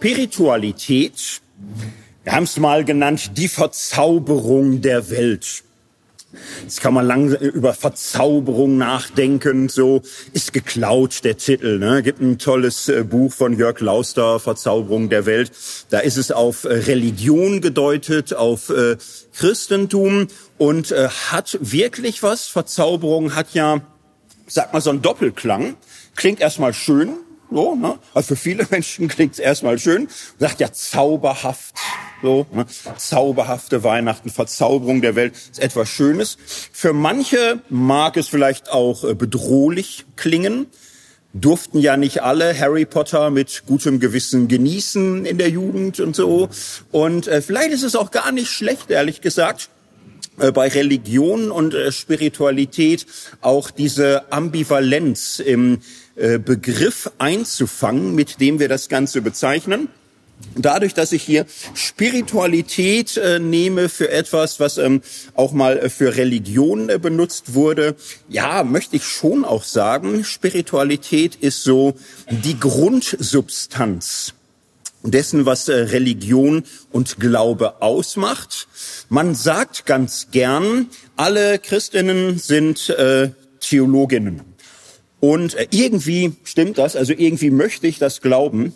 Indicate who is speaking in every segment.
Speaker 1: Spiritualität, wir haben es mal genannt, die Verzauberung der Welt. Jetzt kann man lang über Verzauberung nachdenken. So ist geklaut der Titel. Ne? Gibt ein tolles äh, Buch von Jörg Lauster, Verzauberung der Welt. Da ist es auf äh, Religion gedeutet, auf äh, Christentum und hat wirklich was. Verzauberung hat ja, sag mal, so einen Doppelklang. Klingt erstmal schön, so, ne? Also für viele Menschen klingt es erstmal schön. Sagt ja zauberhaft. So, ne? Zauberhafte Weihnachten, Verzauberung der Welt ist etwas Schönes. Für manche mag es vielleicht auch äh, bedrohlich klingen. Durften ja nicht alle Harry Potter mit gutem Gewissen genießen in der Jugend und so. Und äh, vielleicht ist es auch gar nicht schlecht, ehrlich gesagt, äh, bei Religion und äh, Spiritualität auch diese Ambivalenz im Begriff einzufangen, mit dem wir das Ganze bezeichnen. Dadurch, dass ich hier Spiritualität äh, nehme für etwas, was ähm, auch mal äh, für Religion äh, benutzt wurde, ja, möchte ich schon auch sagen, Spiritualität ist so die Grundsubstanz dessen, was äh, Religion und Glaube ausmacht. Man sagt ganz gern, alle Christinnen sind äh, Theologinnen. Und äh, irgendwie stimmt das, also irgendwie möchte ich das glauben.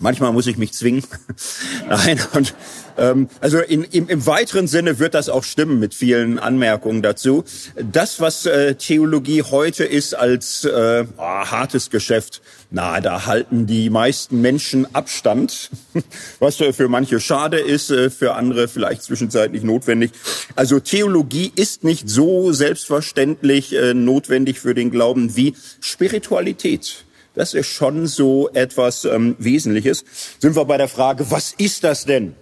Speaker 1: Manchmal muss ich mich zwingen. Nein, und ähm, also in, im, im weiteren Sinne wird das auch stimmen mit vielen Anmerkungen dazu. Das, was äh, Theologie heute ist als äh, oh, hartes Geschäft, na, da halten die meisten Menschen Abstand, was äh, für manche schade ist, äh, für andere vielleicht zwischenzeitlich notwendig. Also Theologie ist nicht so selbstverständlich äh, notwendig für den Glauben wie Spiritualität. Das ist schon so etwas ähm, Wesentliches. Sind wir bei der Frage, was ist das denn?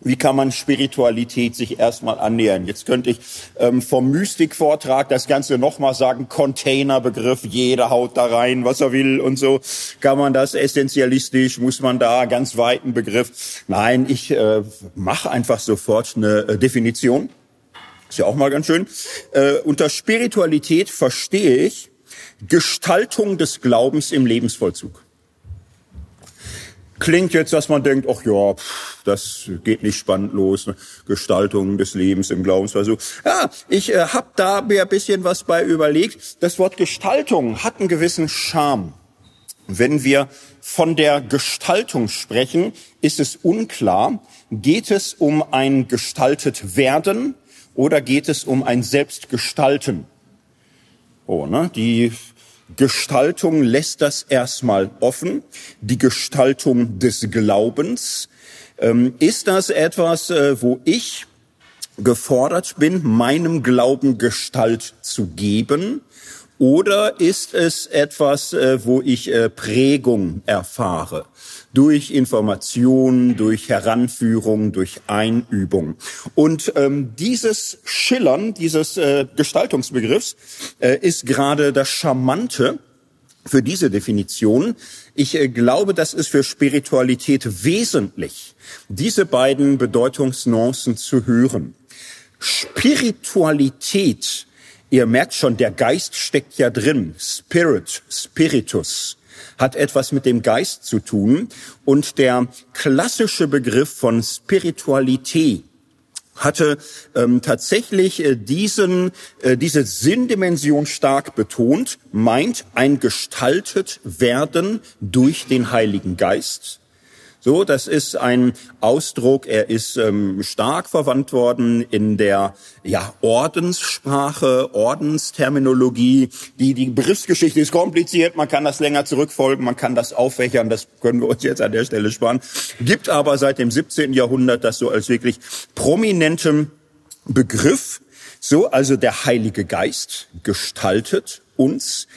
Speaker 1: Wie kann man Spiritualität sich erstmal annähern? Jetzt könnte ich ähm, vom Mystikvortrag das Ganze nochmal sagen, Containerbegriff, jeder haut da rein, was er will und so. Kann man das essentialistisch, muss man da ganz weiten Begriff? Nein, ich äh, mache einfach sofort eine äh, Definition. Ist ja auch mal ganz schön. Äh, unter Spiritualität verstehe ich Gestaltung des Glaubens im Lebensvollzug. Klingt jetzt, dass man denkt, ach ja, pff, das geht nicht spannend los. Ne? Gestaltung des Lebens im Glaubensversuch. Ja, ich äh, habe da mir ein bisschen was bei überlegt. Das Wort Gestaltung hat einen gewissen Charme. Wenn wir von der Gestaltung sprechen, ist es unklar, geht es um ein gestaltet werden oder geht es um ein Selbstgestalten? Oh, ne? Die Gestaltung lässt das erstmal offen. Die Gestaltung des Glaubens. Ähm, ist das etwas, äh, wo ich gefordert bin, meinem Glauben Gestalt zu geben? Oder ist es etwas, äh, wo ich äh, Prägung erfahre? durch Information, durch Heranführung, durch Einübung. Und ähm, dieses Schillern dieses äh, Gestaltungsbegriffs äh, ist gerade das Charmante für diese Definition. Ich äh, glaube, das ist für Spiritualität wesentlich, diese beiden Bedeutungsnuancen zu hören. Spiritualität, ihr merkt schon, der Geist steckt ja drin. Spirit, Spiritus hat etwas mit dem Geist zu tun. Und der klassische Begriff von Spiritualität hatte ähm, tatsächlich äh, diesen, äh, diese Sinndimension stark betont, meint ein gestaltet werden durch den Heiligen Geist. So, das ist ein Ausdruck, er ist ähm, stark verwandt worden in der ja, Ordenssprache, Ordensterminologie. Die, die Begriffsgeschichte ist kompliziert, man kann das länger zurückfolgen, man kann das aufwächern, das können wir uns jetzt an der Stelle sparen. Gibt aber seit dem 17. Jahrhundert das so als wirklich prominentem Begriff. So, also der Heilige Geist gestaltet uns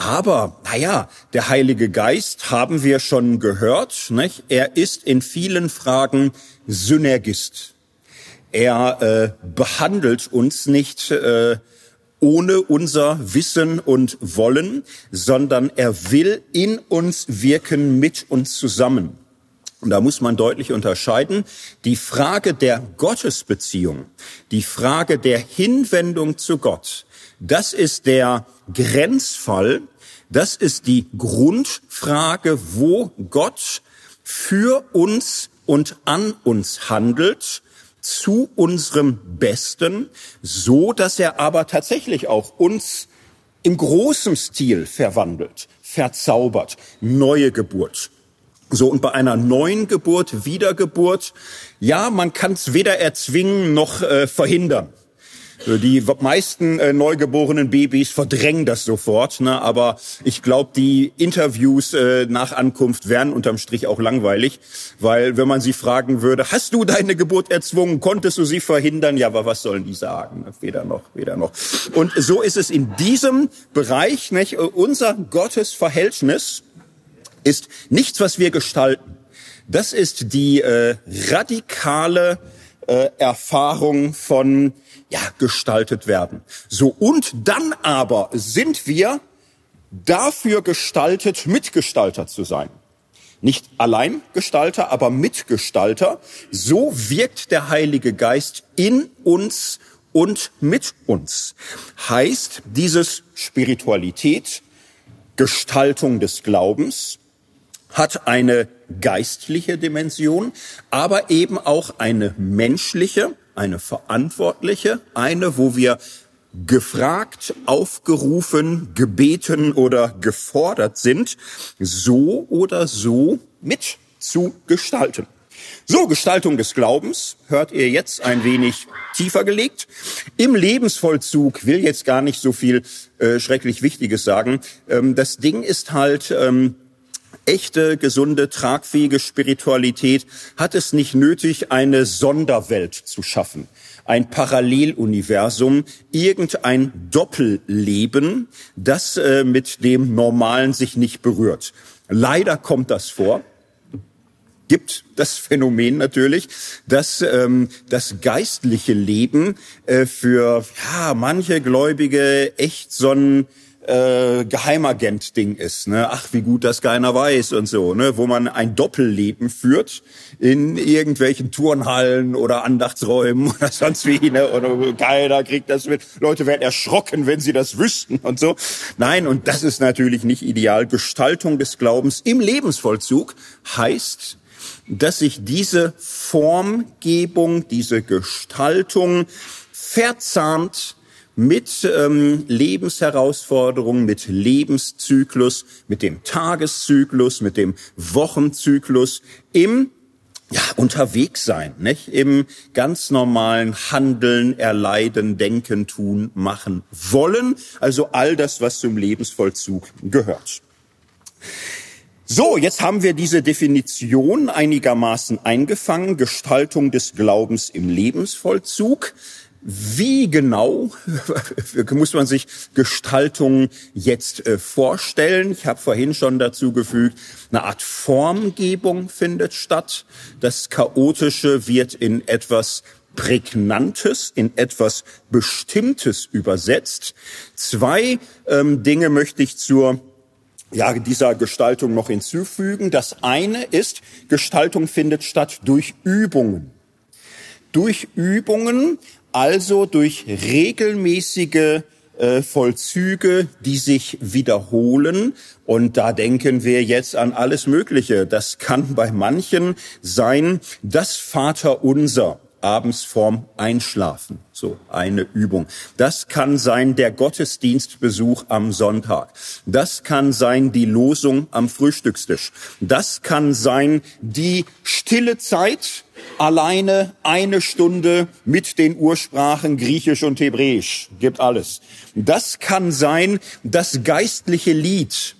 Speaker 1: aber, naja, der Heilige Geist haben wir schon gehört. Nicht? Er ist in vielen Fragen Synergist. Er äh, behandelt uns nicht äh, ohne unser Wissen und Wollen, sondern er will in uns wirken, mit uns zusammen. Und da muss man deutlich unterscheiden. Die Frage der Gottesbeziehung, die Frage der Hinwendung zu Gott, das ist der Grenzfall, das ist die Grundfrage, wo Gott für uns und an uns handelt, zu unserem Besten, so dass er aber tatsächlich auch uns im großen Stil verwandelt, verzaubert, neue Geburt. So, und bei einer neuen Geburt, Wiedergeburt, ja, man kann es weder erzwingen noch äh, verhindern. Die meisten äh, neugeborenen Babys verdrängen das sofort, ne? aber ich glaube, die Interviews äh, nach Ankunft wären unterm Strich auch langweilig, weil wenn man sie fragen würde, hast du deine Geburt erzwungen, konntest du sie verhindern? Ja, aber was sollen die sagen? Weder noch, weder noch. Und so ist es in diesem Bereich, nicht? unser Gottesverhältnis ist nichts, was wir gestalten. Das ist die äh, radikale äh, Erfahrung von ja, gestaltet werden. So, und dann aber sind wir dafür gestaltet, Mitgestalter zu sein. Nicht allein Gestalter, aber Mitgestalter. So wirkt der Heilige Geist in uns und mit uns. Heißt dieses Spiritualität, Gestaltung des Glaubens, hat eine geistliche Dimension, aber eben auch eine menschliche, eine verantwortliche, eine, wo wir gefragt, aufgerufen, gebeten oder gefordert sind, so oder so mit zu gestalten. So, Gestaltung des Glaubens hört ihr jetzt ein wenig tiefer gelegt. Im Lebensvollzug will jetzt gar nicht so viel äh, schrecklich Wichtiges sagen. Ähm, das Ding ist halt, ähm, echte, gesunde, tragfähige Spiritualität hat es nicht nötig, eine Sonderwelt zu schaffen, ein Paralleluniversum, irgendein Doppelleben, das äh, mit dem Normalen sich nicht berührt. Leider kommt das vor gibt das Phänomen natürlich, dass ähm, das geistliche Leben äh, für ja, manche Gläubige echt so ein äh, Geheimagent-Ding ist. Ne? Ach, wie gut das keiner weiß und so, ne? wo man ein Doppelleben führt in irgendwelchen Turnhallen oder Andachtsräumen oder sonst wie. Ne? Oder keiner kriegt das mit. Leute werden erschrocken, wenn sie das wüssten und so. Nein, und das ist natürlich nicht ideal. Gestaltung des Glaubens im Lebensvollzug heißt, dass sich diese Formgebung, diese Gestaltung verzahnt mit ähm, Lebensherausforderungen, mit Lebenszyklus, mit dem Tageszyklus, mit dem Wochenzyklus im ja, unterwegs sein, nicht? Im ganz normalen Handeln, Erleiden, Denken, Tun, Machen, Wollen. Also all das, was zum Lebensvollzug gehört. So, jetzt haben wir diese Definition einigermaßen eingefangen. Gestaltung des Glaubens im Lebensvollzug. Wie genau muss man sich Gestaltung jetzt äh, vorstellen? Ich habe vorhin schon dazu gefügt, eine Art Formgebung findet statt. Das Chaotische wird in etwas Prägnantes, in etwas Bestimmtes übersetzt. Zwei ähm, Dinge möchte ich zur ja, dieser Gestaltung noch hinzufügen. Das eine ist, Gestaltung findet statt durch Übungen. Durch Übungen also durch regelmäßige äh, Vollzüge, die sich wiederholen. Und da denken wir jetzt an alles Mögliche. Das kann bei manchen sein, das Vaterunser abends vorm Einschlafen. So eine Übung. Das kann sein der Gottesdienstbesuch am Sonntag. Das kann sein die Losung am Frühstückstisch. Das kann sein die stille Zeit alleine eine Stunde mit den Ursprachen Griechisch und Hebräisch. Gibt alles. Das kann sein das geistliche Lied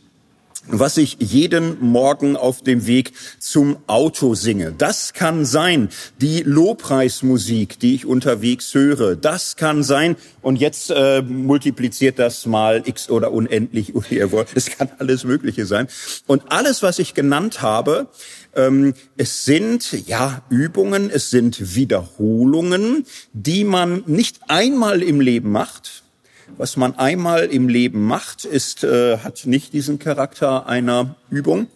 Speaker 1: was ich jeden Morgen auf dem Weg zum Auto singe. Das kann sein die Lobpreismusik, die ich unterwegs höre. Das kann sein, und jetzt äh, multipliziert das mal x oder unendlich. Es kann alles Mögliche sein. Und alles, was ich genannt habe, es sind ja Übungen, es sind Wiederholungen, die man nicht einmal im Leben macht, was man einmal im Leben macht, ist, äh, hat nicht diesen Charakter einer Übung,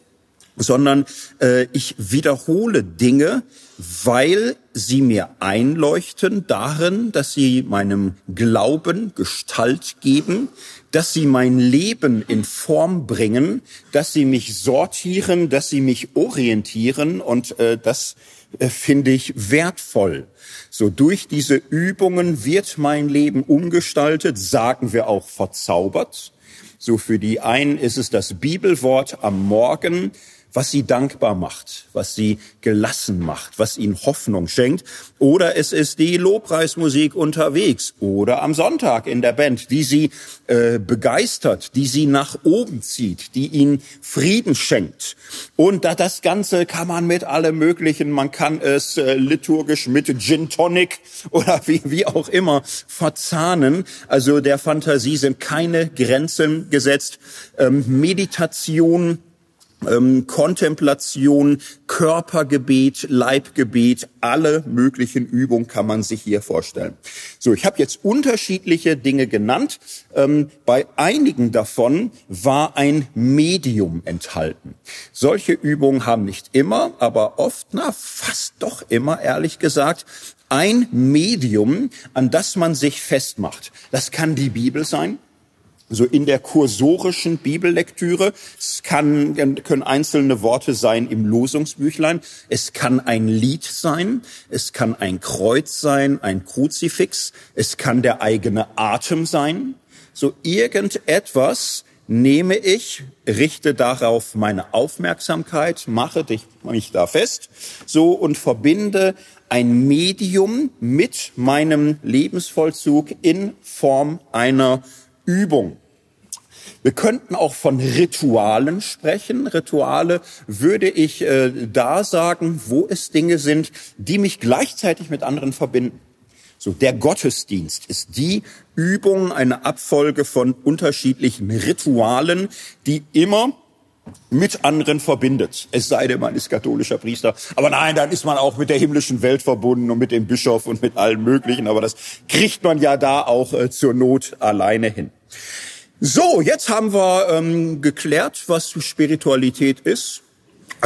Speaker 1: sondern äh, ich wiederhole Dinge, weil sie mir einleuchten darin, dass sie meinem Glauben Gestalt geben, dass sie mein Leben in Form bringen, dass sie mich sortieren, dass sie mich orientieren und äh, das äh, finde ich wertvoll. So durch diese Übungen wird mein Leben umgestaltet, sagen wir auch verzaubert. So für die einen ist es das Bibelwort am Morgen, was sie dankbar macht, was sie gelassen macht, was ihnen Hoffnung schenkt. Oder es ist die Lobpreismusik unterwegs oder am Sonntag in der Band, die sie äh, begeistert, die sie nach oben zieht, die ihnen Frieden schenkt. Und da, das Ganze kann man mit allem Möglichen, man kann es äh, liturgisch mit Gin Tonic oder wie, wie auch immer verzahnen. Also der Fantasie sind keine Grenzen gesetzt. Ähm, Meditation, ähm, Kontemplation, Körpergebet, Leibgebet, alle möglichen Übungen kann man sich hier vorstellen. So, ich habe jetzt unterschiedliche Dinge genannt. Ähm, bei einigen davon war ein Medium enthalten. Solche Übungen haben nicht immer, aber oft, na fast doch immer, ehrlich gesagt, ein Medium, an das man sich festmacht. Das kann die Bibel sein, so in der kursorischen Bibellektüre. Es kann, können einzelne Worte sein im Losungsbüchlein. Es kann ein Lied sein. Es kann ein Kreuz sein, ein Kruzifix. Es kann der eigene Atem sein. So irgendetwas nehme ich, richte darauf meine Aufmerksamkeit, mache mich da fest, so und verbinde ein Medium mit meinem Lebensvollzug in Form einer Übung. Wir könnten auch von Ritualen sprechen. Rituale würde ich äh, da sagen, wo es Dinge sind, die mich gleichzeitig mit anderen verbinden. So, der Gottesdienst ist die Übung, eine Abfolge von unterschiedlichen Ritualen, die immer mit anderen verbindet. Es sei denn, man ist katholischer Priester. Aber nein, dann ist man auch mit der himmlischen Welt verbunden und mit dem Bischof und mit allen möglichen. Aber das kriegt man ja da auch äh, zur Not alleine hin. So, jetzt haben wir ähm, geklärt, was Spiritualität ist.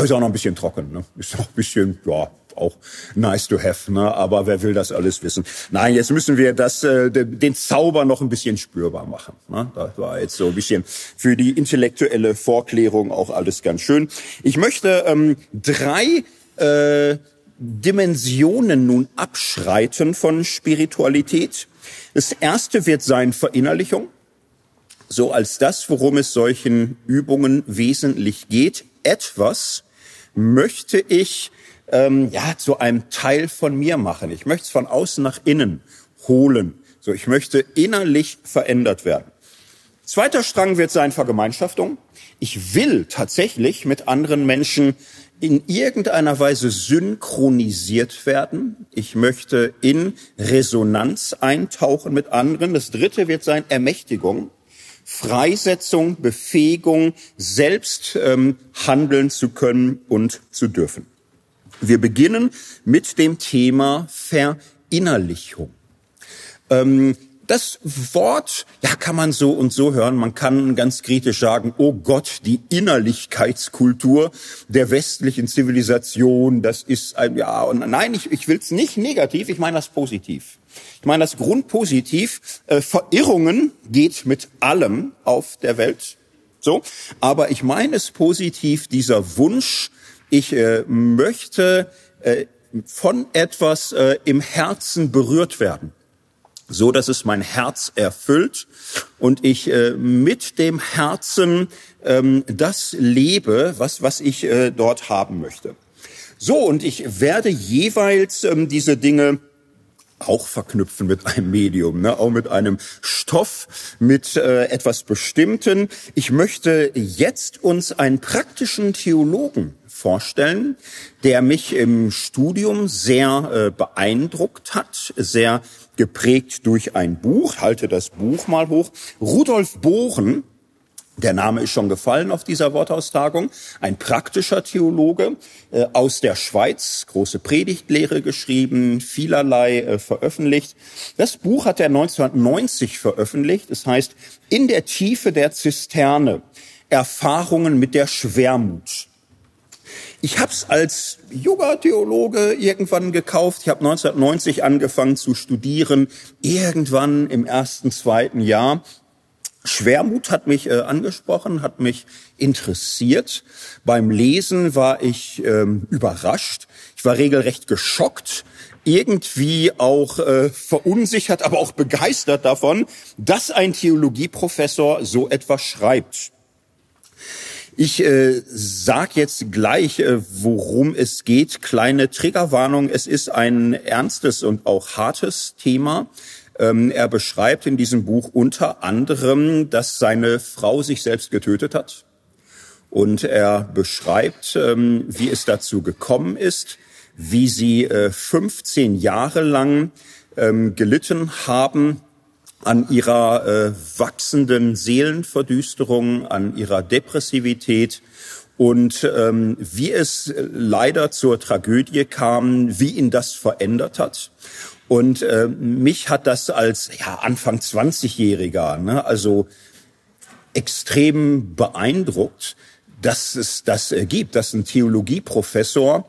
Speaker 1: Ist auch noch ein bisschen trocken, ne? Ist auch ein bisschen, ja, auch nice to have, ne? Aber wer will das alles wissen? Nein, jetzt müssen wir das, äh, den Zauber noch ein bisschen spürbar machen. Ne? Das war jetzt so ein bisschen für die intellektuelle Vorklärung auch alles ganz schön. Ich möchte ähm, drei äh, Dimensionen nun abschreiten von Spiritualität. Das erste wird sein Verinnerlichung so als das, worum es solchen Übungen wesentlich geht. Etwas möchte ich ähm, ja zu einem Teil von mir machen. Ich möchte es von außen nach innen holen. So, ich möchte innerlich verändert werden. Zweiter Strang wird sein Vergemeinschaftung. Ich will tatsächlich mit anderen Menschen in irgendeiner Weise synchronisiert werden. Ich möchte in Resonanz eintauchen mit anderen. Das dritte wird sein Ermächtigung. Freisetzung, Befähigung, selbst ähm, handeln zu können und zu dürfen. Wir beginnen mit dem Thema Verinnerlichung. Ähm, das Wort, ja, kann man so und so hören. Man kann ganz kritisch sagen, oh Gott, die Innerlichkeitskultur der westlichen Zivilisation, das ist ein, ja, und nein, ich, ich will es nicht negativ, ich meine das positiv. Ich meine das grundpositiv. Äh, Verirrungen geht mit allem auf der Welt. So. Aber ich meine es positiv, dieser Wunsch, ich äh, möchte äh, von etwas äh, im Herzen berührt werden so dass es mein Herz erfüllt und ich äh, mit dem Herzen ähm, das lebe, was, was ich äh, dort haben möchte. So, und ich werde jeweils ähm, diese Dinge auch verknüpfen mit einem Medium, ne? auch mit einem Stoff, mit äh, etwas Bestimmten. Ich möchte jetzt uns einen praktischen Theologen vorstellen, der mich im Studium sehr äh, beeindruckt hat, sehr geprägt durch ein Buch. Halte das Buch mal hoch. Rudolf Bohren, der Name ist schon gefallen auf dieser Worthaustagung. Ein praktischer Theologe äh, aus der Schweiz, große Predigtlehre geschrieben, vielerlei äh, veröffentlicht. Das Buch hat er 1990 veröffentlicht. Es heißt In der Tiefe der Zisterne. Erfahrungen mit der Schwermut. Ich habe es als junger Theologe irgendwann gekauft. Ich habe 1990 angefangen zu studieren, irgendwann im ersten, zweiten Jahr. Schwermut hat mich äh, angesprochen, hat mich interessiert. Beim Lesen war ich ähm, überrascht. Ich war regelrecht geschockt, irgendwie auch äh, verunsichert, aber auch begeistert davon, dass ein Theologieprofessor so etwas schreibt. Ich äh, sag jetzt gleich, äh, worum es geht. Kleine Triggerwarnung. Es ist ein ernstes und auch hartes Thema. Ähm, er beschreibt in diesem Buch unter anderem, dass seine Frau sich selbst getötet hat. Und er beschreibt, ähm, wie es dazu gekommen ist, wie sie äh, 15 Jahre lang ähm, gelitten haben an ihrer äh, wachsenden Seelenverdüsterung, an ihrer Depressivität und ähm, wie es leider zur Tragödie kam, wie ihn das verändert hat. Und äh, mich hat das als ja, Anfang 20-Jähriger, ne, also extrem beeindruckt, dass es das äh, gibt, dass ein Theologieprofessor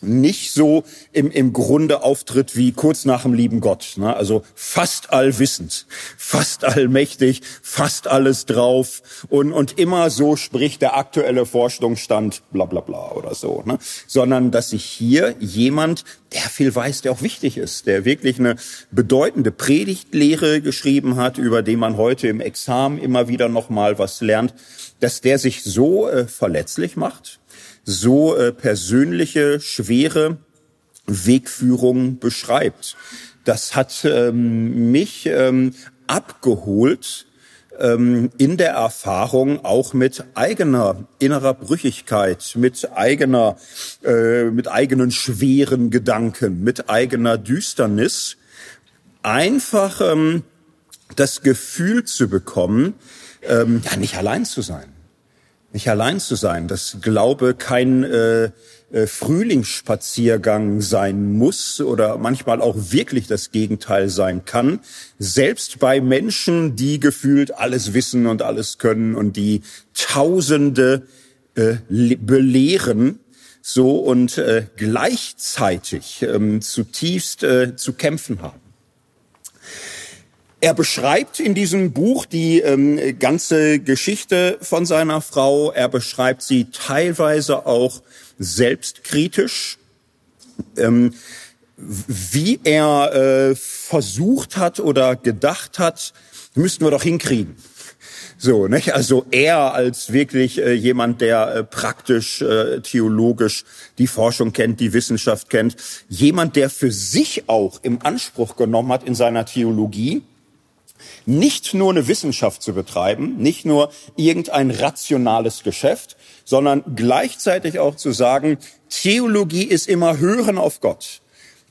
Speaker 1: nicht so im, im Grunde auftritt wie kurz nach dem lieben Gott. Ne? Also fast allwissend, fast allmächtig, fast alles drauf und, und immer so spricht der aktuelle Forschungsstand bla bla bla oder so. Ne? Sondern dass sich hier jemand, der viel weiß, der auch wichtig ist, der wirklich eine bedeutende Predigtlehre geschrieben hat, über den man heute im Examen immer wieder nochmal was lernt, dass der sich so äh, verletzlich macht so äh, persönliche, schwere Wegführung beschreibt. Das hat ähm, mich ähm, abgeholt ähm, in der Erfahrung auch mit eigener innerer Brüchigkeit, mit eigener, äh, mit eigenen schweren Gedanken, mit eigener Düsternis, einfach ähm, das Gefühl zu bekommen, ähm, ja nicht allein zu sein nicht allein zu sein, dass Glaube kein äh, äh, Frühlingsspaziergang sein muss oder manchmal auch wirklich das Gegenteil sein kann. Selbst bei Menschen, die gefühlt alles wissen und alles können und die Tausende äh, belehren, so und äh, gleichzeitig ähm, zutiefst äh, zu kämpfen haben. Er beschreibt in diesem Buch die ähm, ganze Geschichte von seiner Frau. Er beschreibt sie teilweise auch selbstkritisch, ähm, wie er äh, versucht hat oder gedacht hat, müssten wir doch hinkriegen. So, nicht? Also er als wirklich äh, jemand, der äh, praktisch äh, theologisch die Forschung kennt, die Wissenschaft kennt, jemand, der für sich auch im Anspruch genommen hat in seiner Theologie, nicht nur eine Wissenschaft zu betreiben, nicht nur irgendein rationales Geschäft, sondern gleichzeitig auch zu sagen, Theologie ist immer Hören auf Gott.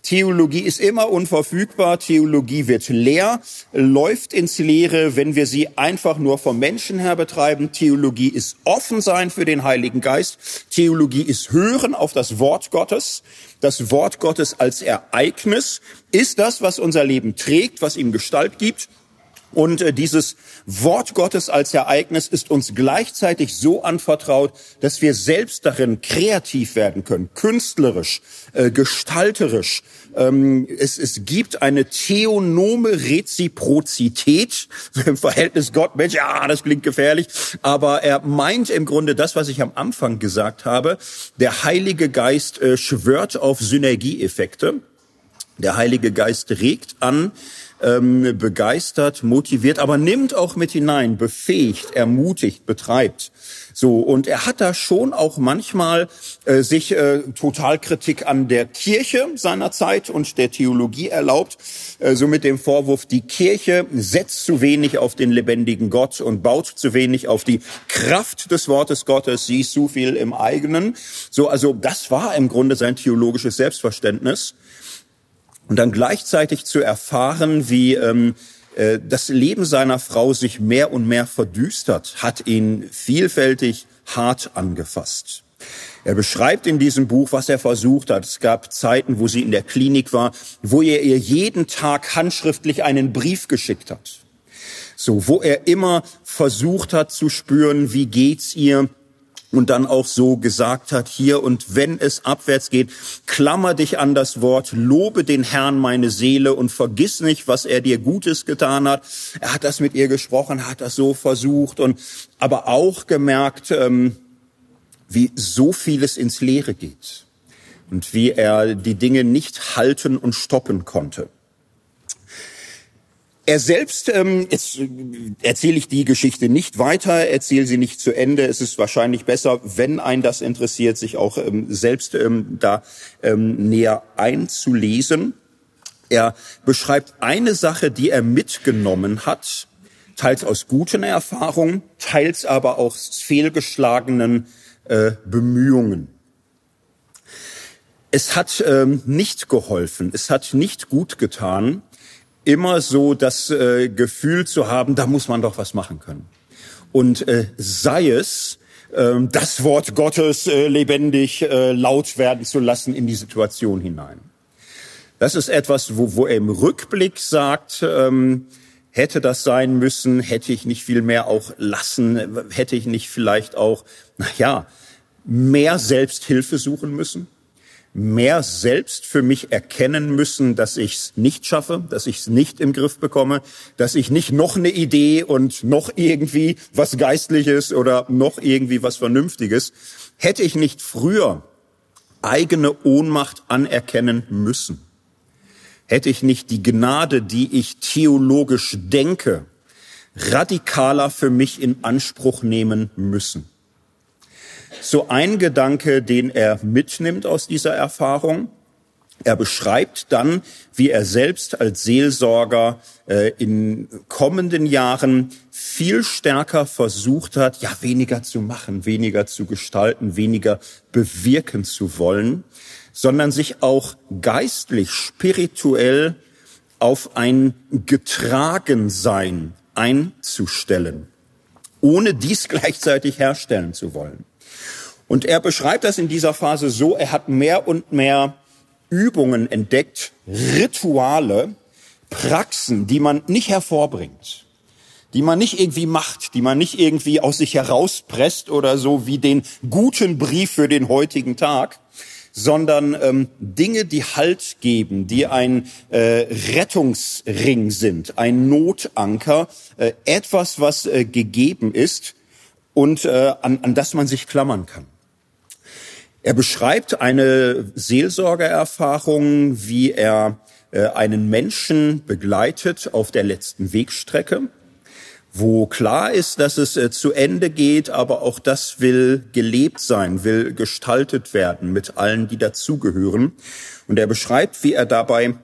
Speaker 1: Theologie ist immer unverfügbar, Theologie wird leer, läuft ins Leere, wenn wir sie einfach nur vom Menschen her betreiben. Theologie ist offen sein für den Heiligen Geist. Theologie ist Hören auf das Wort Gottes. Das Wort Gottes als Ereignis ist das, was unser Leben trägt, was ihm Gestalt gibt. Und äh, dieses Wort Gottes als Ereignis ist uns gleichzeitig so anvertraut, dass wir selbst darin kreativ werden können, künstlerisch, äh, gestalterisch. Ähm, es, es gibt eine theonome Reziprozität im Verhältnis Gott, Mensch, ja, das klingt gefährlich, aber er meint im Grunde das, was ich am Anfang gesagt habe. Der Heilige Geist äh, schwört auf Synergieeffekte. Der Heilige Geist regt an, ähm, begeistert, motiviert, aber nimmt auch mit hinein, befähigt, ermutigt, betreibt. So und er hat da schon auch manchmal äh, sich äh, Totalkritik an der Kirche seiner Zeit und der Theologie erlaubt, äh, so mit dem Vorwurf, die Kirche setzt zu wenig auf den lebendigen Gott und baut zu wenig auf die Kraft des Wortes Gottes, sie ist zu viel im eigenen. So also das war im Grunde sein theologisches Selbstverständnis und dann gleichzeitig zu erfahren, wie ähm, äh, das Leben seiner Frau sich mehr und mehr verdüstert, hat ihn vielfältig hart angefasst. Er beschreibt in diesem Buch, was er versucht hat. Es gab Zeiten, wo sie in der Klinik war, wo er ihr jeden Tag handschriftlich einen Brief geschickt hat. So, wo er immer versucht hat zu spüren, wie geht's ihr, und dann auch so gesagt hat, hier und wenn es abwärts geht, klammer dich an das Wort, lobe den Herrn meine Seele und vergiss nicht, was er dir Gutes getan hat. Er hat das mit ihr gesprochen, hat das so versucht und aber auch gemerkt, ähm, wie so vieles ins Leere geht und wie er die Dinge nicht halten und stoppen konnte. Er selbst, ähm, jetzt erzähle ich die Geschichte nicht weiter, erzähle sie nicht zu Ende. Es ist wahrscheinlich besser, wenn ein das interessiert, sich auch ähm, selbst ähm, da ähm, näher einzulesen. Er beschreibt eine Sache, die er mitgenommen hat, teils aus guten Erfahrungen, teils aber auch fehlgeschlagenen äh, Bemühungen. Es hat ähm, nicht geholfen, es hat nicht gut getan, immer so das äh, Gefühl zu haben, da muss man doch was machen können. Und äh, sei es, äh, das Wort Gottes äh, lebendig äh, laut werden zu lassen in die Situation hinein. Das ist etwas, wo, wo er im Rückblick sagt, ähm, hätte das sein müssen, hätte ich nicht viel mehr auch lassen, hätte ich nicht vielleicht auch, na ja, mehr Selbsthilfe suchen müssen mehr selbst für mich erkennen müssen, dass ich es nicht schaffe, dass ich es nicht im Griff bekomme, dass ich nicht noch eine Idee und noch irgendwie was Geistliches oder noch irgendwie was Vernünftiges, hätte ich nicht früher eigene Ohnmacht anerkennen müssen, hätte ich nicht die Gnade, die ich theologisch denke, radikaler für mich in Anspruch nehmen müssen so ein Gedanke, den er mitnimmt aus dieser Erfahrung. Er beschreibt dann, wie er selbst als Seelsorger äh, in kommenden Jahren viel stärker versucht hat, ja, weniger zu machen, weniger zu gestalten, weniger bewirken zu wollen, sondern sich auch geistlich, spirituell auf ein Getragensein einzustellen, ohne dies gleichzeitig herstellen zu wollen. Und er beschreibt das in dieser Phase so, er hat mehr und mehr Übungen entdeckt, Rituale, Praxen, die man nicht hervorbringt, die man nicht irgendwie macht, die man nicht irgendwie aus sich herauspresst oder so wie den guten Brief für den heutigen Tag, sondern ähm, Dinge, die Halt geben, die ein äh, Rettungsring sind, ein Notanker, äh, etwas, was äh, gegeben ist und äh, an, an das man sich klammern kann. Er beschreibt eine Seelsorgererfahrung, wie er äh, einen Menschen begleitet auf der letzten Wegstrecke, wo klar ist, dass es äh, zu Ende geht, aber auch das will gelebt sein, will gestaltet werden mit allen, die dazugehören. Und er beschreibt, wie er dabei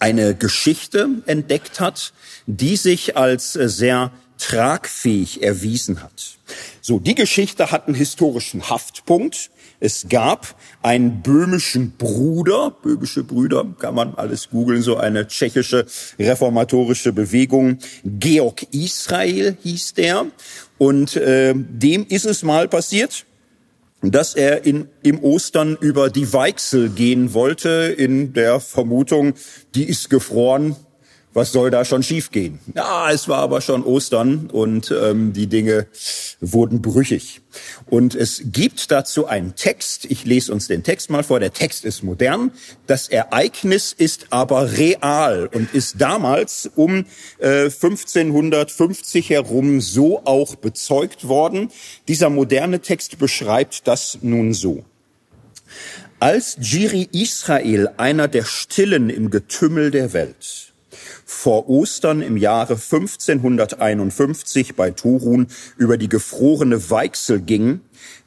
Speaker 1: eine Geschichte entdeckt hat, die sich als äh, sehr tragfähig erwiesen hat. So, die Geschichte hat einen historischen Haftpunkt. Es gab einen böhmischen Bruder, böhmische Brüder, kann man alles googeln, so eine tschechische reformatorische Bewegung. Georg Israel hieß der. Und äh, dem ist es mal passiert, dass er in, im Ostern über die Weichsel gehen wollte, in der Vermutung, die ist gefroren, was soll da schon schiefgehen? Ja, es war aber schon Ostern und ähm, die Dinge wurden brüchig. Und es gibt dazu einen Text. Ich lese uns den Text mal vor. Der Text ist modern. Das Ereignis ist aber real und ist damals um äh, 1550 herum so auch bezeugt worden. Dieser moderne Text beschreibt das nun so. Als Jiri Israel, einer der Stillen im Getümmel der Welt, vor Ostern im Jahre 1551 bei Turun über die gefrorene Weichsel ging,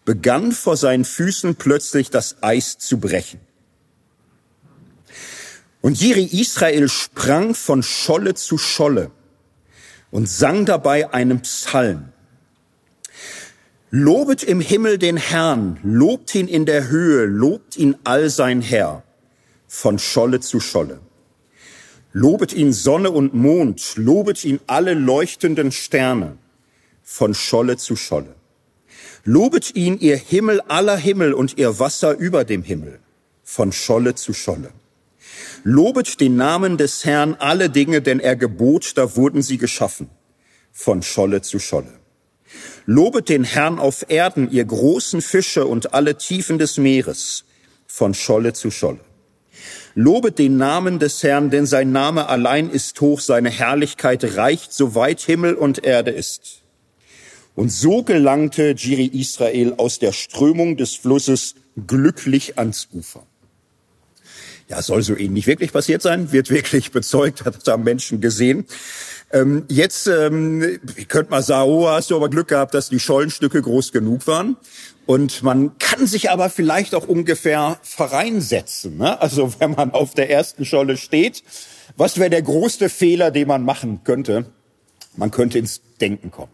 Speaker 1: begann vor seinen Füßen plötzlich das Eis zu brechen. Und Jiri Israel sprang von Scholle zu Scholle und sang dabei einen Psalm. Lobet im Himmel den Herrn, lobt ihn in der Höhe, lobt ihn all sein Herr, von Scholle zu Scholle. Lobet ihn Sonne und Mond, lobet ihn alle leuchtenden Sterne von Scholle zu Scholle. Lobet ihn, ihr Himmel aller Himmel und ihr Wasser über dem Himmel, von Scholle zu Scholle. Lobet den Namen des Herrn alle Dinge, denn er gebot, da wurden sie geschaffen, von Scholle zu Scholle. Lobet den Herrn auf Erden, ihr großen Fische und alle Tiefen des Meeres, von Scholle zu Scholle. Lobet den Namen des Herrn, denn sein Name allein ist hoch, seine Herrlichkeit reicht, so weit Himmel und Erde ist. Und so gelangte Jiri Israel aus der Strömung des Flusses glücklich ans Ufer. Ja, soll so ähnlich wirklich passiert sein, wird wirklich bezeugt, hat es am Menschen gesehen. Ähm, jetzt ähm, könnte man sagen, oh, hast du aber Glück gehabt, dass die Schollenstücke groß genug waren. Und man kann sich aber vielleicht auch ungefähr vereinsetzen. Ne? Also wenn man auf der ersten Scholle steht, was wäre der größte Fehler, den man machen könnte? Man könnte ins Denken kommen.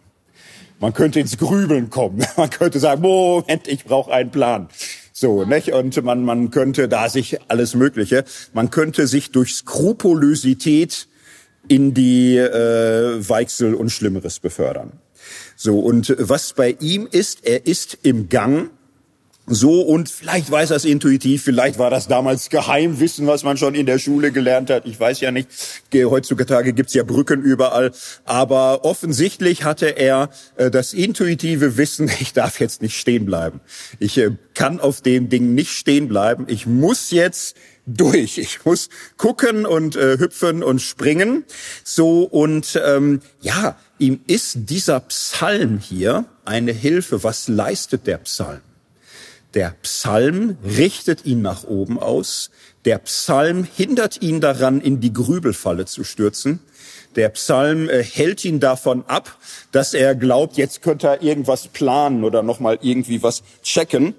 Speaker 1: Man könnte ins Grübeln kommen. Man könnte sagen, Moment, ich brauche einen Plan. So, nicht? Und man, man könnte da sich alles Mögliche, man könnte sich durch Skrupulosität in die äh, Weichsel und Schlimmeres befördern. So, und was bei ihm ist, er ist im Gang, so und vielleicht weiß er es intuitiv, vielleicht war das damals Geheimwissen, was man schon in der Schule gelernt hat. Ich weiß ja nicht. Heutzutage gibt's ja Brücken überall. Aber offensichtlich hatte er äh, das intuitive Wissen, ich darf jetzt nicht stehen bleiben. Ich äh, kann auf dem Ding nicht stehen bleiben. Ich muss jetzt durch. Ich muss gucken und äh, hüpfen und springen. So und ähm, ja, ihm ist dieser Psalm hier eine Hilfe. Was leistet der Psalm? Der Psalm richtet ihn nach oben aus. Der Psalm hindert ihn daran, in die Grübelfalle zu stürzen. Der Psalm äh, hält ihn davon ab, dass er glaubt, jetzt könnte er irgendwas planen oder nochmal irgendwie was checken.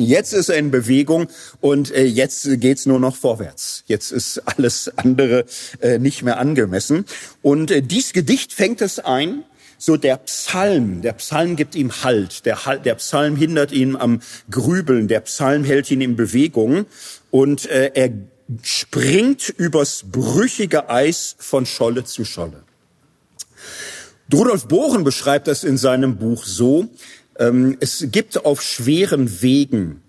Speaker 1: Jetzt ist er in Bewegung und äh, jetzt geht's nur noch vorwärts. Jetzt ist alles andere äh, nicht mehr angemessen. Und äh, dies Gedicht fängt es ein, so der Psalm, der Psalm gibt ihm Halt, der, der Psalm hindert ihn am Grübeln, der Psalm hält ihn in Bewegung und äh, er springt übers brüchige Eis von Scholle zu Scholle. Rudolf Bohren beschreibt das in seinem Buch so, es gibt auf schweren Wegen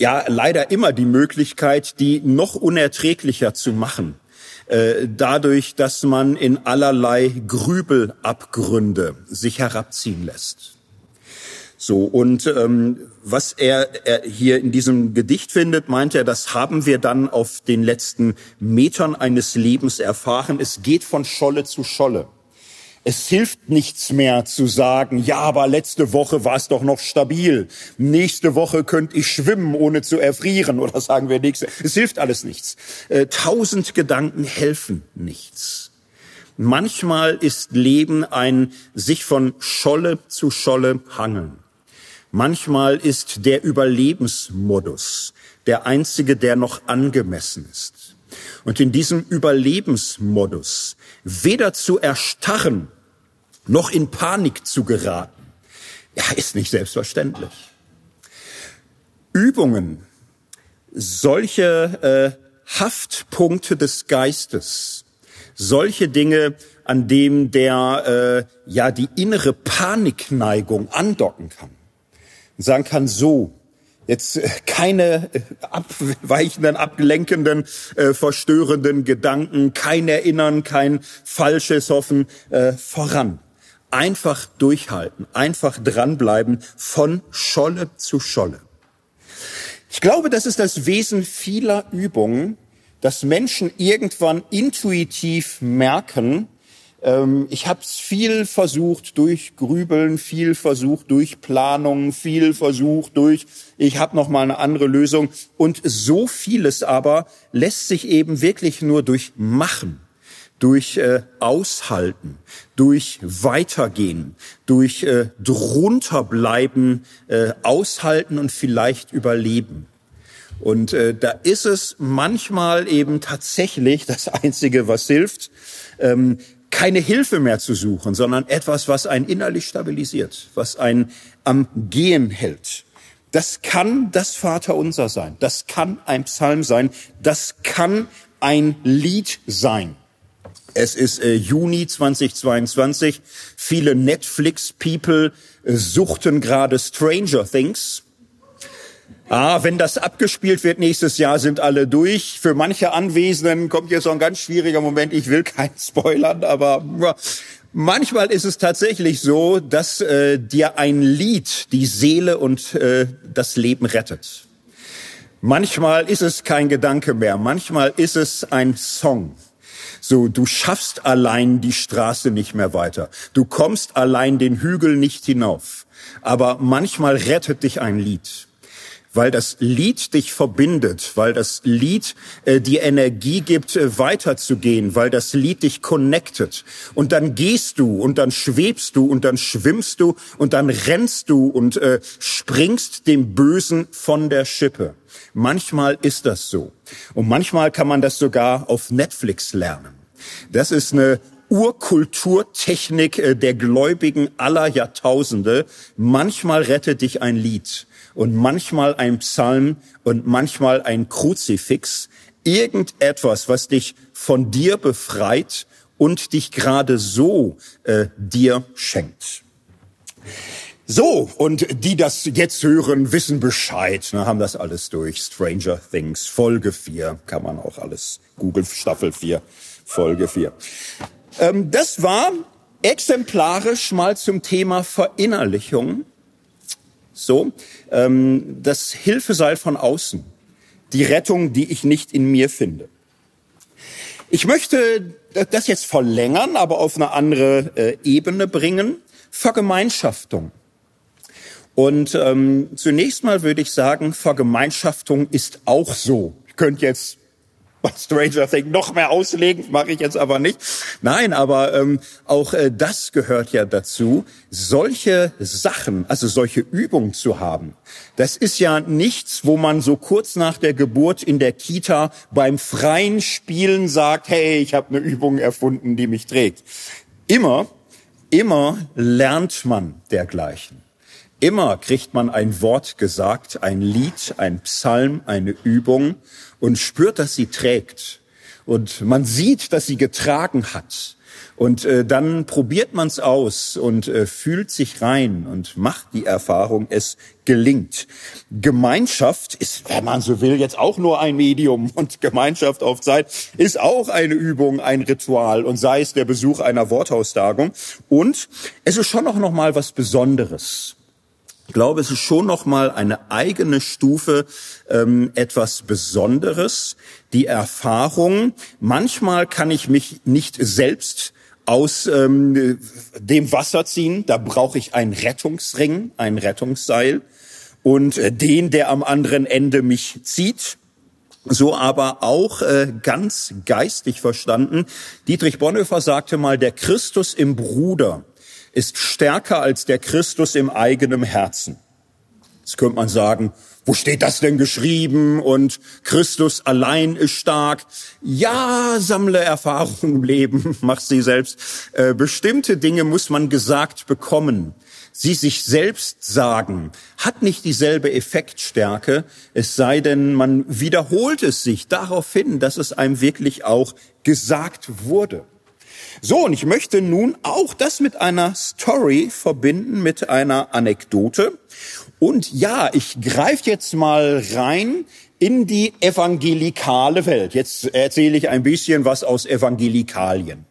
Speaker 1: ja leider immer die Möglichkeit, die noch unerträglicher zu machen. Äh, dadurch, dass man in allerlei Grübelabgründe sich herabziehen lässt. So, und ähm, was er, er hier in diesem Gedicht findet, meint er, das haben wir dann auf den letzten Metern eines Lebens erfahren. Es geht von Scholle zu Scholle. Es hilft nichts mehr zu sagen, ja, aber letzte Woche war es doch noch stabil. Nächste Woche könnte ich schwimmen, ohne zu erfrieren. Oder sagen wir nächste. Es hilft alles nichts. Äh, tausend Gedanken helfen nichts. Manchmal ist Leben ein sich von Scholle zu Scholle hangeln. Manchmal ist der Überlebensmodus der einzige, der noch angemessen ist. Und in diesem Überlebensmodus weder zu erstarren noch in Panik zu geraten, ja, ist nicht selbstverständlich. Übungen, solche äh, Haftpunkte des Geistes, solche Dinge, an dem der äh, ja die innere Panikneigung andocken kann und sagen kann, so, jetzt äh, keine äh, abweichenden, ablenkenden, äh, verstörenden Gedanken, kein Erinnern, kein falsches Hoffen, äh, voran. Einfach durchhalten, einfach dranbleiben von Scholle zu Scholle. Ich glaube, das ist das Wesen vieler Übungen, dass Menschen irgendwann intuitiv merken, ähm, ich habe viel versucht durch Grübeln, viel versucht durch Planung, viel versucht durch, ich habe noch mal eine andere Lösung. Und so vieles aber lässt sich eben wirklich nur durch Machen, durch äh, Aushalten, durch Weitergehen, durch äh, drunterbleiben, äh, aushalten und vielleicht überleben. Und äh, da ist es manchmal eben tatsächlich das Einzige, was hilft, ähm, keine Hilfe mehr zu suchen, sondern etwas, was einen innerlich stabilisiert, was einen am Gehen hält. Das kann das Vaterunser sein, das kann ein Psalm sein, das kann ein Lied sein. Es ist äh, Juni 2022. Viele Netflix-People äh, suchten gerade Stranger Things Ah, wenn das abgespielt wird nächstes Jahr, sind alle durch. Für manche Anwesenden kommt jetzt so ein ganz schwieriger Moment. Ich will keinen spoilern, aber Manchmal ist es tatsächlich so, dass äh, dir ein Lied die Seele und äh, das Leben rettet. Manchmal ist es kein Gedanke mehr, manchmal ist es ein Song. So, du schaffst allein die Straße nicht mehr weiter. Du kommst allein den Hügel nicht hinauf. Aber manchmal rettet dich ein Lied weil das Lied dich verbindet, weil das Lied äh, die Energie gibt, äh, weiterzugehen, weil das Lied dich connectet. Und dann gehst du und dann schwebst du und dann schwimmst du und dann rennst du und äh, springst dem Bösen von der Schippe. Manchmal ist das so. Und manchmal kann man das sogar auf Netflix lernen. Das ist eine Urkulturtechnik äh, der Gläubigen aller Jahrtausende. Manchmal rettet dich ein Lied und manchmal ein Psalm und manchmal ein Kruzifix, irgendetwas, was dich von dir befreit und dich gerade so äh, dir schenkt. So, und die das jetzt hören, wissen Bescheid, ne, haben das alles durch. Stranger Things, Folge 4, kann man auch alles Google, Staffel 4, Folge 4. Ähm, das war exemplarisch mal zum Thema Verinnerlichung so, ähm, das Hilfeseil von außen, die Rettung, die ich nicht in mir finde. Ich möchte das jetzt verlängern, aber auf eine andere äh, Ebene bringen. Vergemeinschaftung. Und ähm, zunächst mal würde ich sagen, Vergemeinschaftung ist auch so. Ich könnte jetzt Stranger Things noch mehr auslegen, mache ich jetzt aber nicht. Nein, aber ähm, auch äh, das gehört ja dazu, solche Sachen, also solche Übungen zu haben. Das ist ja nichts, wo man so kurz nach der Geburt in der Kita beim freien Spielen sagt, hey, ich habe eine Übung erfunden, die mich trägt. Immer, immer lernt man dergleichen. Immer kriegt man ein Wort gesagt, ein Lied, ein Psalm, eine Übung und spürt, dass sie trägt. Und man sieht, dass sie getragen hat. Und äh, dann probiert man es aus und äh, fühlt sich rein und macht die Erfahrung, es gelingt. Gemeinschaft ist, wenn man so will, jetzt auch nur ein Medium und Gemeinschaft auf Zeit ist auch eine Übung, ein Ritual und sei es der Besuch einer Worthaustagung. Und es ist schon auch noch mal was Besonderes. Ich glaube, es ist schon noch mal eine eigene Stufe, ähm, etwas Besonderes. Die Erfahrung. Manchmal kann ich mich nicht selbst aus ähm, dem Wasser ziehen. Da brauche ich einen Rettungsring, ein Rettungsseil und äh, den, der am anderen Ende mich zieht. So aber auch äh, ganz geistig verstanden. Dietrich Bonhoeffer sagte mal, der Christus im Bruder ist stärker als der Christus im eigenen Herzen. Jetzt könnte man sagen, wo steht das denn geschrieben? Und Christus allein ist stark. Ja, sammle Erfahrungen im Leben, mach sie selbst. Äh, bestimmte Dinge muss man gesagt bekommen. Sie sich selbst sagen, hat nicht dieselbe Effektstärke, es sei denn, man wiederholt es sich darauf hin, dass es einem wirklich auch gesagt wurde. So, und ich möchte nun auch das mit einer Story verbinden, mit einer Anekdote. Und ja, ich greife jetzt mal rein in die evangelikale Welt. Jetzt erzähle ich ein bisschen was aus Evangelikalien.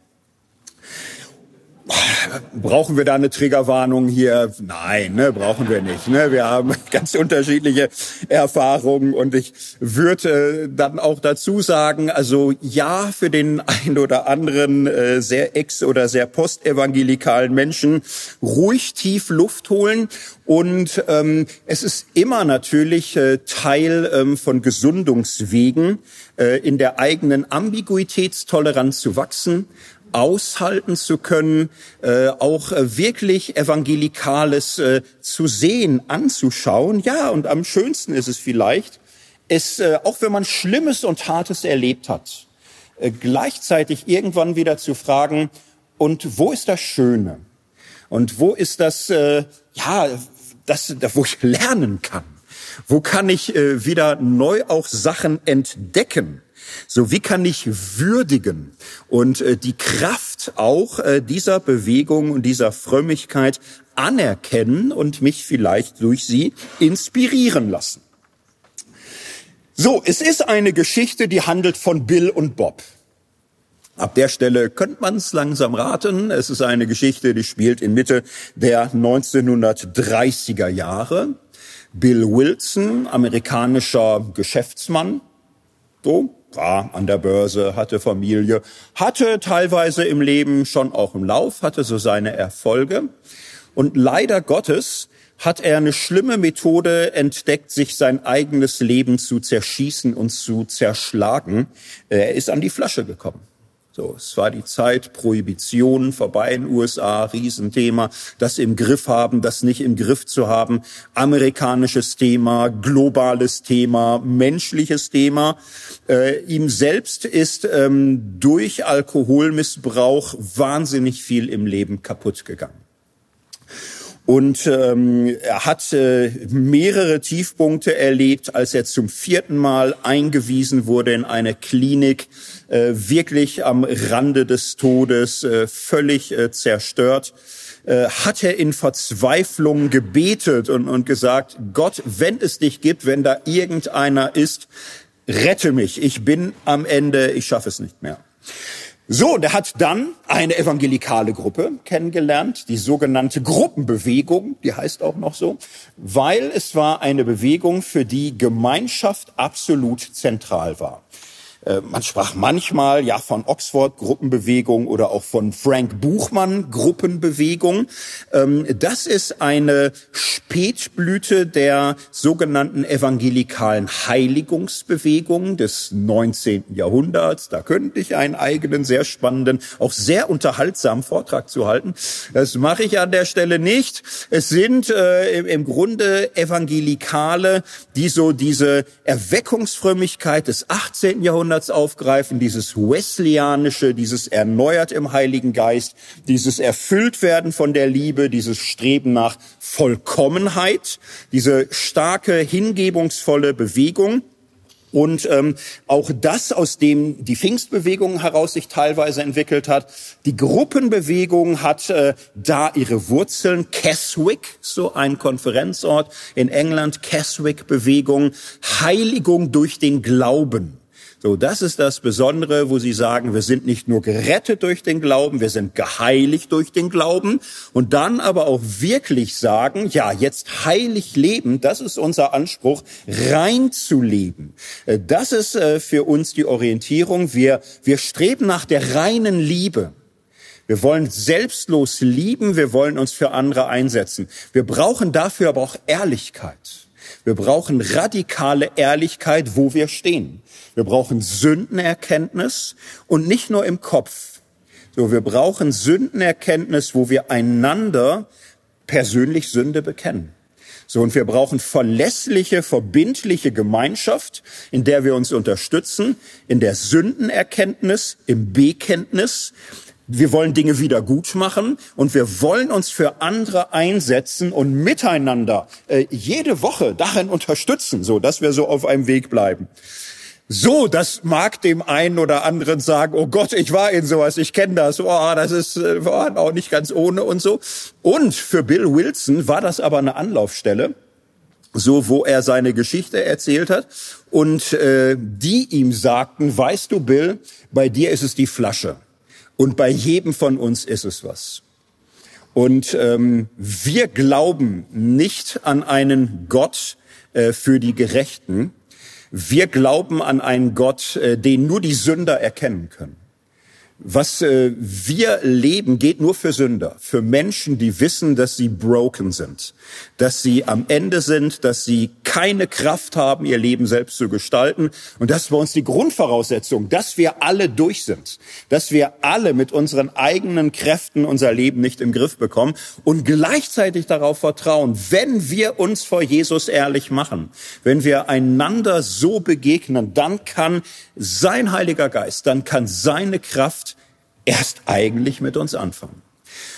Speaker 1: Brauchen wir da eine Triggerwarnung hier? Nein, ne, brauchen wir nicht. Ne? Wir haben ganz unterschiedliche Erfahrungen und ich würde dann auch dazu sagen, also ja, für den ein oder anderen äh, sehr ex- oder sehr postevangelikalen Menschen ruhig tief Luft holen und ähm, es ist immer natürlich äh, Teil ähm, von Gesundungswegen, äh, in der eigenen Ambiguitätstoleranz zu wachsen, aushalten zu können, äh, auch äh, wirklich Evangelikales äh, zu sehen, anzuschauen. Ja, und am schönsten ist es vielleicht, es, äh, auch wenn man Schlimmes und Hartes erlebt hat, äh, gleichzeitig irgendwann wieder zu fragen, und wo ist das Schöne? Und wo ist das, äh, ja, das, wo ich lernen kann? Wo kann ich äh, wieder neu auch Sachen entdecken? So, wie kann ich würdigen und äh, die Kraft auch äh, dieser Bewegung und dieser Frömmigkeit anerkennen und mich vielleicht durch sie inspirieren lassen? So, es ist eine Geschichte, die handelt von Bill und Bob. Ab der Stelle könnte man es langsam raten. Es ist eine Geschichte, die spielt in Mitte der 1930er Jahre. Bill Wilson, amerikanischer Geschäftsmann, so, war an der Börse, hatte Familie, hatte teilweise im Leben schon auch im Lauf, hatte so seine Erfolge. Und leider Gottes hat er eine schlimme Methode entdeckt, sich sein eigenes Leben zu zerschießen und zu zerschlagen. Er ist an die Flasche gekommen. So, es war die Zeit Prohibition vorbei in den USA, Riesenthema. Das im Griff haben, das nicht im Griff zu haben. Amerikanisches Thema, globales Thema, menschliches Thema. Äh, ihm selbst ist ähm, durch Alkoholmissbrauch wahnsinnig viel im Leben kaputt gegangen. Und ähm, er hat äh, mehrere Tiefpunkte erlebt, als er zum vierten Mal eingewiesen wurde in eine Klinik, äh, wirklich am Rande des Todes, äh, völlig äh, zerstört äh, hat er in Verzweiflung gebetet und, und gesagt, Gott, wenn es dich gibt, wenn da irgendeiner ist, rette mich. Ich bin am Ende, ich schaffe es nicht mehr. So, der hat dann eine evangelikale Gruppe kennengelernt, die sogenannte Gruppenbewegung, die heißt auch noch so, weil es war eine Bewegung, für die Gemeinschaft absolut zentral war. Äh, man sprach manchmal ja von Oxford Gruppenbewegung oder auch von Frank Buchmann Gruppenbewegung. Ähm, das ist eine Spätblüte der sogenannten evangelikalen Heiligungsbewegung des 19. Jahrhunderts. Da könnte ich einen eigenen sehr spannenden, auch sehr unterhaltsamen Vortrag zu halten. Das mache ich an der Stelle nicht. Es sind äh, im Grunde Evangelikale, die so diese Erweckungsfrömmigkeit des 18. Jahrhunderts Jahrhunderts aufgreifen, dieses Wesleyanische, dieses erneuert im Heiligen Geist, dieses erfüllt werden von der Liebe, dieses Streben nach Vollkommenheit, diese starke, hingebungsvolle Bewegung. Und ähm, auch das, aus dem die Pfingstbewegung heraus sich teilweise entwickelt hat. Die Gruppenbewegung hat äh, da ihre Wurzeln. Keswick, so ein Konferenzort in England, Keswick-Bewegung, Heiligung durch den Glauben. So, das ist das Besondere, wo sie sagen, wir sind nicht nur gerettet durch den Glauben, wir sind geheiligt durch den Glauben und dann aber auch wirklich sagen, ja, jetzt heilig leben, das ist unser Anspruch, rein zu leben. Äh, das ist äh, für uns die Orientierung. Wir, wir streben nach der reinen Liebe. Wir wollen selbstlos lieben, wir wollen uns für andere einsetzen. Wir brauchen dafür aber auch Ehrlichkeit. Wir brauchen radikale Ehrlichkeit, wo wir stehen. Wir brauchen Sündenerkenntnis und nicht nur im Kopf. So, wir brauchen Sündenerkenntnis, wo wir einander persönlich Sünde bekennen. So, und wir brauchen verlässliche, verbindliche Gemeinschaft, in der wir uns unterstützen, in der Sündenerkenntnis, im Bekenntnis, wir wollen Dinge wieder gut machen und wir wollen uns für andere einsetzen und miteinander äh, jede Woche darin unterstützen, so dass wir so auf einem Weg bleiben. So, das mag dem einen oder anderen sagen, oh Gott, ich war in sowas, ich kenne das, oh, das ist äh, auch nicht ganz ohne und so. Und für Bill Wilson war das aber eine Anlaufstelle, so wo er seine Geschichte erzählt hat und äh, die ihm sagten, weißt du, Bill, bei dir ist es die Flasche. Und bei jedem von uns ist es was. Und ähm, wir glauben nicht an einen Gott äh, für die Gerechten. Wir glauben an einen Gott, äh, den nur die Sünder erkennen können. Was äh, wir leben, geht nur für Sünder, für Menschen, die wissen, dass sie broken sind, dass sie am Ende sind, dass sie keine Kraft haben, ihr Leben selbst zu gestalten. Und das ist bei uns die Grundvoraussetzung, dass wir alle durch sind, dass wir alle mit unseren eigenen Kräften unser Leben nicht im Griff bekommen. Und gleichzeitig darauf vertrauen, wenn wir uns vor Jesus ehrlich machen, wenn wir einander so begegnen, dann kann sein Heiliger Geist, dann kann seine Kraft erst eigentlich mit uns anfangen.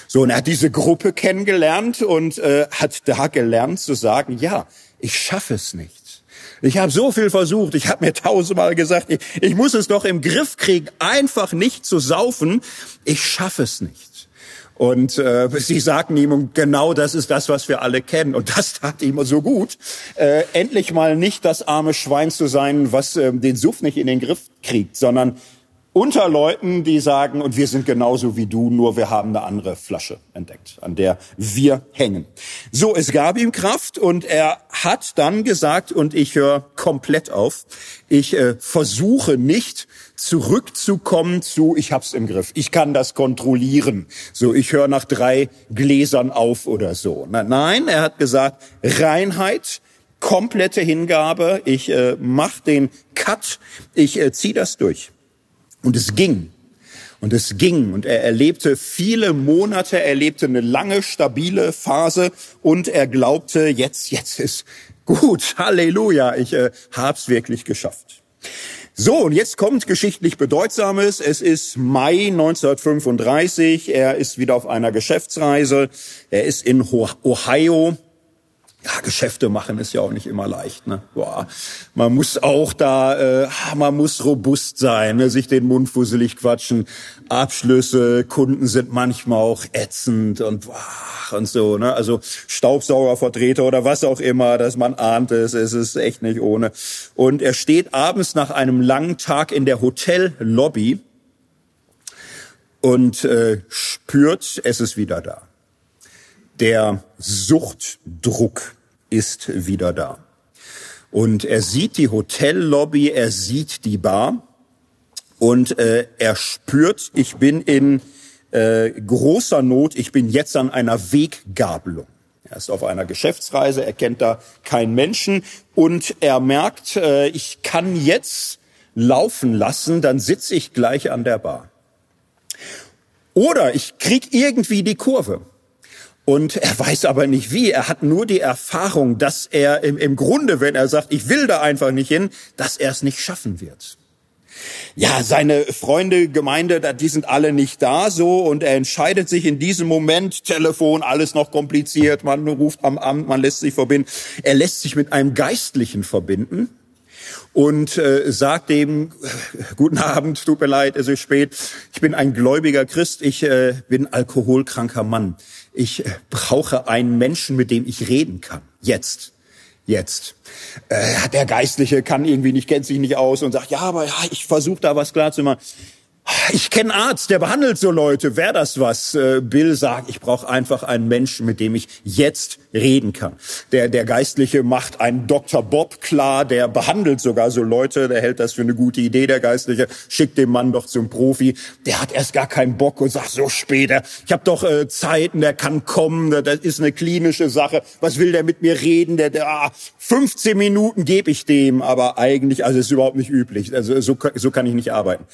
Speaker 1: So, und er hat diese Gruppe kennengelernt und äh, hat da gelernt zu sagen, ja, ich schaffe es nicht. Ich habe so viel versucht, ich habe mir tausendmal gesagt, ich, ich muss es doch im Griff kriegen, einfach nicht zu saufen. Ich schaffe es nicht. Und äh, sie sagten ihm, genau das ist das, was wir alle kennen. Und das tat ihm so gut, äh, endlich mal nicht das arme Schwein zu sein, was äh, den Suff nicht in den Griff kriegt, sondern unter Leuten, die sagen, und wir sind genauso wie du, nur wir haben eine andere Flasche entdeckt, an der wir hängen. So, es gab ihm Kraft und er hat dann gesagt, und ich höre komplett auf, ich äh, versuche nicht zurückzukommen zu, ich hab's im Griff, ich kann das kontrollieren. So, ich höre nach drei Gläsern auf oder so. Nein, er hat gesagt, Reinheit, komplette Hingabe, ich äh, mach den Cut, ich äh, zieh das durch. Und es ging. Und es ging. Und er erlebte viele Monate, er erlebte eine lange, stabile Phase und er glaubte, jetzt, jetzt ist gut. Halleluja, ich äh, hab's wirklich geschafft. So, und jetzt kommt geschichtlich Bedeutsames. Es ist Mai 1935. Er ist wieder auf einer Geschäftsreise. Er ist in Ohio ja, Geschäfte machen ist ja auch nicht immer leicht. Ne? Boah, man muss auch da, äh, man muss robust sein, ne? sich den Mund fusselig quatschen. Abschlüsse, Kunden sind manchmal auch ätzend und boah, und so. Ne? Also Staubsaugervertreter oder was auch immer, dass man ahnt es, es ist echt nicht ohne. Und er steht abends nach einem langen Tag in der Hotellobby und äh, spürt, es ist wieder da. Der Suchtdruck ist wieder da. Und er sieht die Hotellobby, er sieht die Bar und äh, er spürt, ich bin in äh, großer Not, ich bin jetzt an einer Weggabelung. Er ist auf einer Geschäftsreise, er kennt da keinen Menschen und er merkt, äh, ich kann jetzt laufen lassen, dann sitze ich gleich an der Bar. Oder ich krieg irgendwie die Kurve. Und er weiß aber nicht wie. Er hat nur die Erfahrung, dass er im, im Grunde, wenn er sagt, ich will da einfach nicht hin, dass er es nicht schaffen wird. Ja, seine Freunde, Gemeinde, die sind alle nicht da so und er entscheidet sich in diesem Moment, Telefon, alles noch kompliziert, man ruft am Amt, man lässt sich verbinden. Er lässt sich mit einem Geistlichen verbinden und äh, sagt dem, guten Abend, tut mir leid, es ist spät, ich bin ein gläubiger Christ, ich äh, bin alkoholkranker Mann. Ich äh, brauche einen Menschen, mit dem ich reden kann. Jetzt. Jetzt. Äh, der Geistliche kann irgendwie nicht, kennt sich nicht aus und sagt, ja, aber ja, ich versuche da was klar zu machen. Ich kenne Arzt, der behandelt so Leute. Wäre das was? Äh, Bill sagt, ich brauche einfach einen Menschen, mit dem ich jetzt reden kann. Der, der Geistliche macht einen Dr. Bob klar, der behandelt sogar so Leute, der hält das für eine gute Idee, der Geistliche, schickt den Mann doch zum Profi. Der hat erst gar keinen Bock und sagt, so später, ich habe doch äh, Zeiten, der kann kommen, das ist eine klinische Sache. Was will der mit mir reden? Der, der ah, 15 Minuten gebe ich dem, aber eigentlich, also ist überhaupt nicht üblich. Also so, so kann ich nicht arbeiten.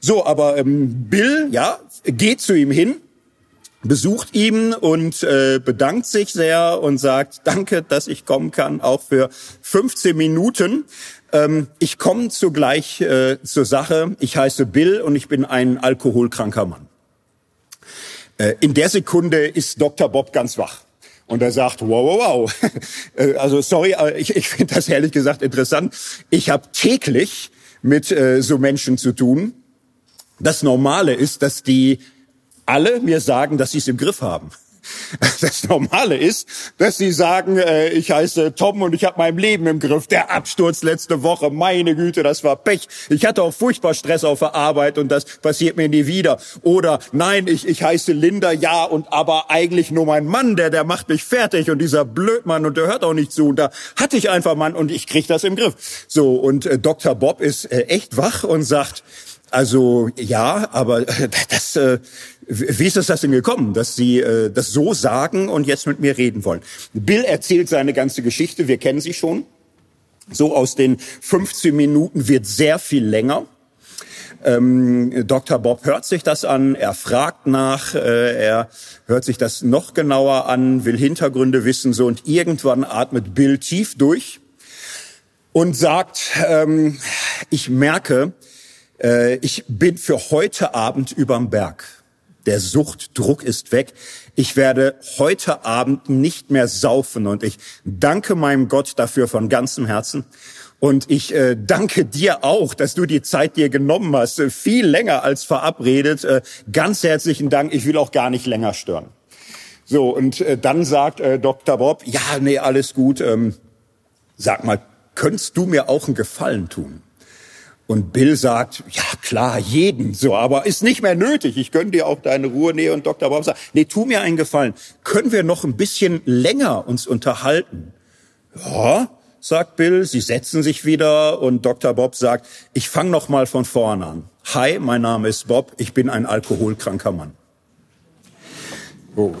Speaker 1: So, aber ähm, Bill, ja, geht zu ihm hin, besucht ihn und äh, bedankt sich sehr und sagt, danke, dass ich kommen kann, auch für 15 Minuten. Ähm, ich komme zugleich äh, zur Sache. Ich heiße Bill und ich bin ein alkoholkranker Mann. Äh, in der Sekunde ist Dr. Bob ganz wach. Und er sagt, wow, wow, wow. Äh, also sorry, ich, ich finde das ehrlich gesagt interessant. Ich habe täglich mit äh, so Menschen zu tun das Normale ist, dass die alle mir sagen, dass sie es im Griff haben. Das Normale ist, dass sie sagen, äh, ich heiße Tom und ich habe mein Leben im Griff. Der Absturz letzte Woche, meine Güte, das war Pech. Ich hatte auch furchtbar Stress auf der Arbeit und das passiert mir nie wieder. Oder nein, ich, ich heiße Linda, ja, und aber eigentlich nur mein Mann, der, der macht mich fertig und dieser Blödmann und der hört auch nicht zu. Und da hatte ich einfach Mann und ich krieg das im Griff. So, und äh, Dr. Bob ist äh, echt wach und sagt, also ja, aber das, äh, wie ist es das denn gekommen, dass Sie äh, das so sagen und jetzt mit mir reden wollen? Bill erzählt seine ganze Geschichte, wir kennen sie schon. So aus den 15 Minuten wird sehr viel länger. Ähm, Dr. Bob hört sich das an, er fragt nach, äh, er hört sich das noch genauer an, will Hintergründe wissen, so und irgendwann atmet Bill tief durch und sagt, ähm, ich merke, äh, ich bin für heute Abend überm Berg. Der Suchtdruck ist weg. Ich werde heute Abend nicht mehr saufen und ich danke meinem Gott dafür von ganzem Herzen. Und ich äh, danke dir auch, dass du die Zeit dir genommen hast, äh, viel länger als verabredet. Äh, ganz herzlichen Dank. Ich will auch gar nicht länger stören. So, und äh, dann sagt äh, Dr. Bob, ja, nee, alles gut. Ähm, sag mal, könntest du mir auch einen Gefallen tun? Und Bill sagt, ja klar, jeden so, aber ist nicht mehr nötig. Ich gönn dir auch deine Ruhe. Nee, und Dr. Bob sagt, nee, tu mir einen Gefallen. Können wir noch ein bisschen länger uns unterhalten? Ja, sagt Bill. Sie setzen sich wieder und Dr. Bob sagt, ich fange noch mal von vorne an. Hi, mein Name ist Bob. Ich bin ein alkoholkranker Mann.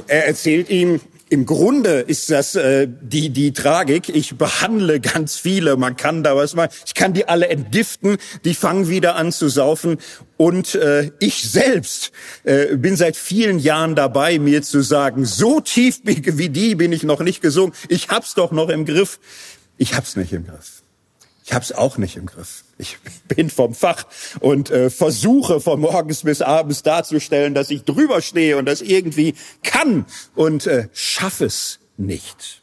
Speaker 1: Er erzählt ihm, im Grunde ist das äh, die die Tragik. Ich behandle ganz viele. Man kann da was machen. Ich kann die alle entgiften. Die fangen wieder an zu saufen. Und äh, ich selbst äh, bin seit vielen Jahren dabei, mir zu sagen: So tief wie die bin ich noch nicht gesungen. Ich hab's doch noch im Griff. Ich hab's nicht im Griff. Ich hab's auch nicht im Griff. Ich bin vom Fach und äh, versuche von morgens bis abends darzustellen, dass ich drüber stehe und das irgendwie kann und äh, schaffe es nicht.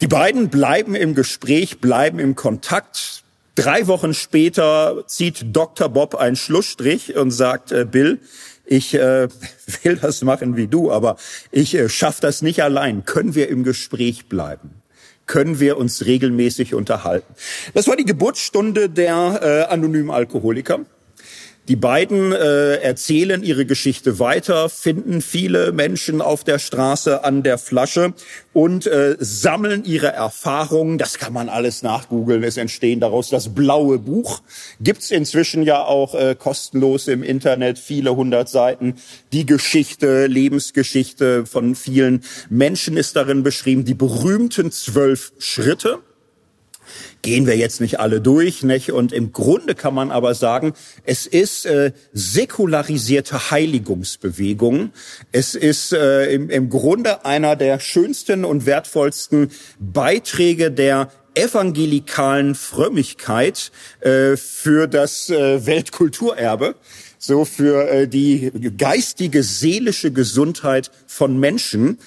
Speaker 1: Die beiden bleiben im Gespräch, bleiben im Kontakt. Drei Wochen später zieht Dr. Bob einen Schlussstrich und sagt, äh, Bill, ich äh, will das machen wie du, aber ich äh, schaffe das nicht allein. Können wir im Gespräch bleiben? Können wir uns regelmäßig unterhalten. Das war die Geburtsstunde der äh, anonymen Alkoholiker. Die beiden äh, erzählen ihre Geschichte weiter, finden viele Menschen auf der Straße an der Flasche und äh, sammeln ihre Erfahrungen. Das kann man alles nachgoogeln. Es entstehen daraus das blaue Buch. Gibt's inzwischen ja auch äh, kostenlos im Internet, viele hundert Seiten. Die Geschichte, Lebensgeschichte von vielen Menschen ist darin beschrieben. Die berühmten zwölf Schritte gehen wir jetzt nicht alle durch. Nicht? Und im Grunde kann man aber sagen, es ist äh, säkularisierte Heiligungsbewegung. Es ist äh, im, im Grunde einer der schönsten und wertvollsten Beiträge der evangelikalen Frömmigkeit äh, für das äh, Weltkulturerbe so für äh, die geistige, seelische Gesundheit von Menschen.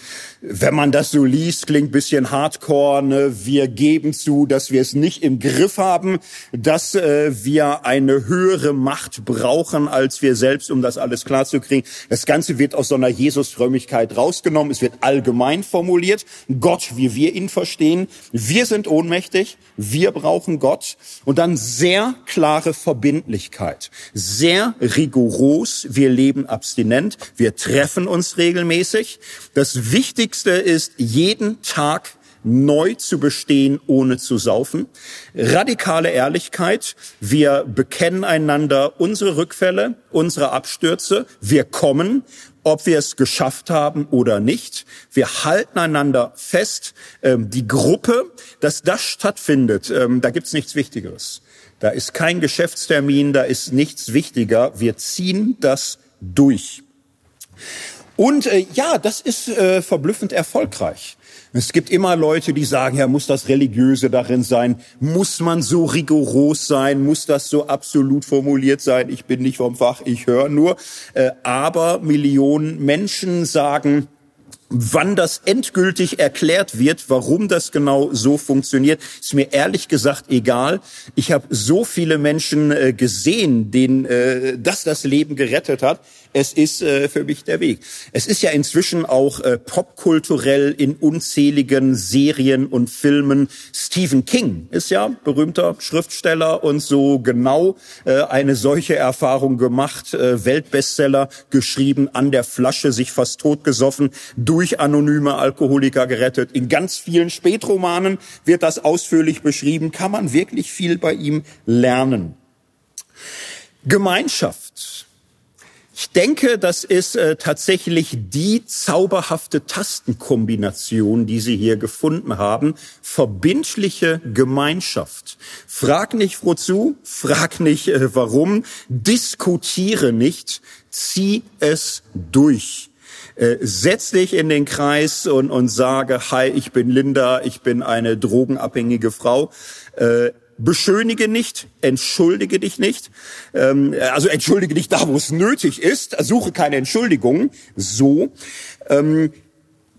Speaker 1: Wenn man das so liest, klingt bisschen hardcore. Ne? Wir geben zu, dass wir es nicht im Griff haben, dass äh, wir eine höhere Macht brauchen als wir selbst, um das alles klarzukriegen. Das Ganze wird aus so einer Jesusfrömmigkeit rausgenommen. Es wird allgemein formuliert. Gott, wie wir ihn verstehen. Wir sind ohnmächtig. Wir brauchen Gott. Und dann sehr klare Verbindlichkeit. Sehr rigoros, wir leben abstinent, wir treffen uns regelmäßig. Das Wichtigste ist, jeden Tag neu zu bestehen, ohne zu saufen. Radikale Ehrlichkeit. Wir bekennen einander unsere Rückfälle, unsere Abstürze. Wir kommen, ob wir es geschafft haben oder nicht. Wir halten einander fest. Ähm, die Gruppe, dass das stattfindet, ähm, da gibt's nichts Wichtigeres. Da ist kein Geschäftstermin, da ist nichts wichtiger. Wir ziehen das durch. Und äh, ja, das ist äh, verblüffend erfolgreich. Es gibt immer Leute, die sagen, ja, muss das Religiöse darin sein? Muss man so rigoros sein? Muss das so absolut formuliert sein? Ich bin nicht vom Fach, ich höre nur. Äh, aber Millionen Menschen sagen, Wann das endgültig erklärt wird, warum das genau so funktioniert, ist mir ehrlich gesagt egal. Ich habe so viele Menschen äh, gesehen, denen äh, das das Leben gerettet hat. Es ist äh, für mich der Weg. Es ist ja inzwischen auch äh, popkulturell in unzähligen Serien und Filmen. Stephen King ist ja berühmter Schriftsteller und so genau äh, eine solche Erfahrung gemacht. Äh, Weltbestseller geschrieben, an der Flasche, sich fast totgesoffen, durch anonyme Alkoholiker gerettet. In ganz vielen Spätromanen wird das ausführlich beschrieben. Kann man wirklich viel bei ihm lernen. Gemeinschaft ich denke, das ist äh, tatsächlich die zauberhafte Tastenkombination, die Sie hier gefunden haben. Verbindliche Gemeinschaft. Frag nicht wozu, frag nicht äh, warum, diskutiere nicht, zieh es durch. Äh, setz dich in den Kreis und, und sage, hi, ich bin Linda, ich bin eine drogenabhängige Frau. Äh, beschönige nicht, entschuldige dich nicht. Ähm, also entschuldige dich da, wo es nötig ist. Suche keine Entschuldigung. So. Ähm,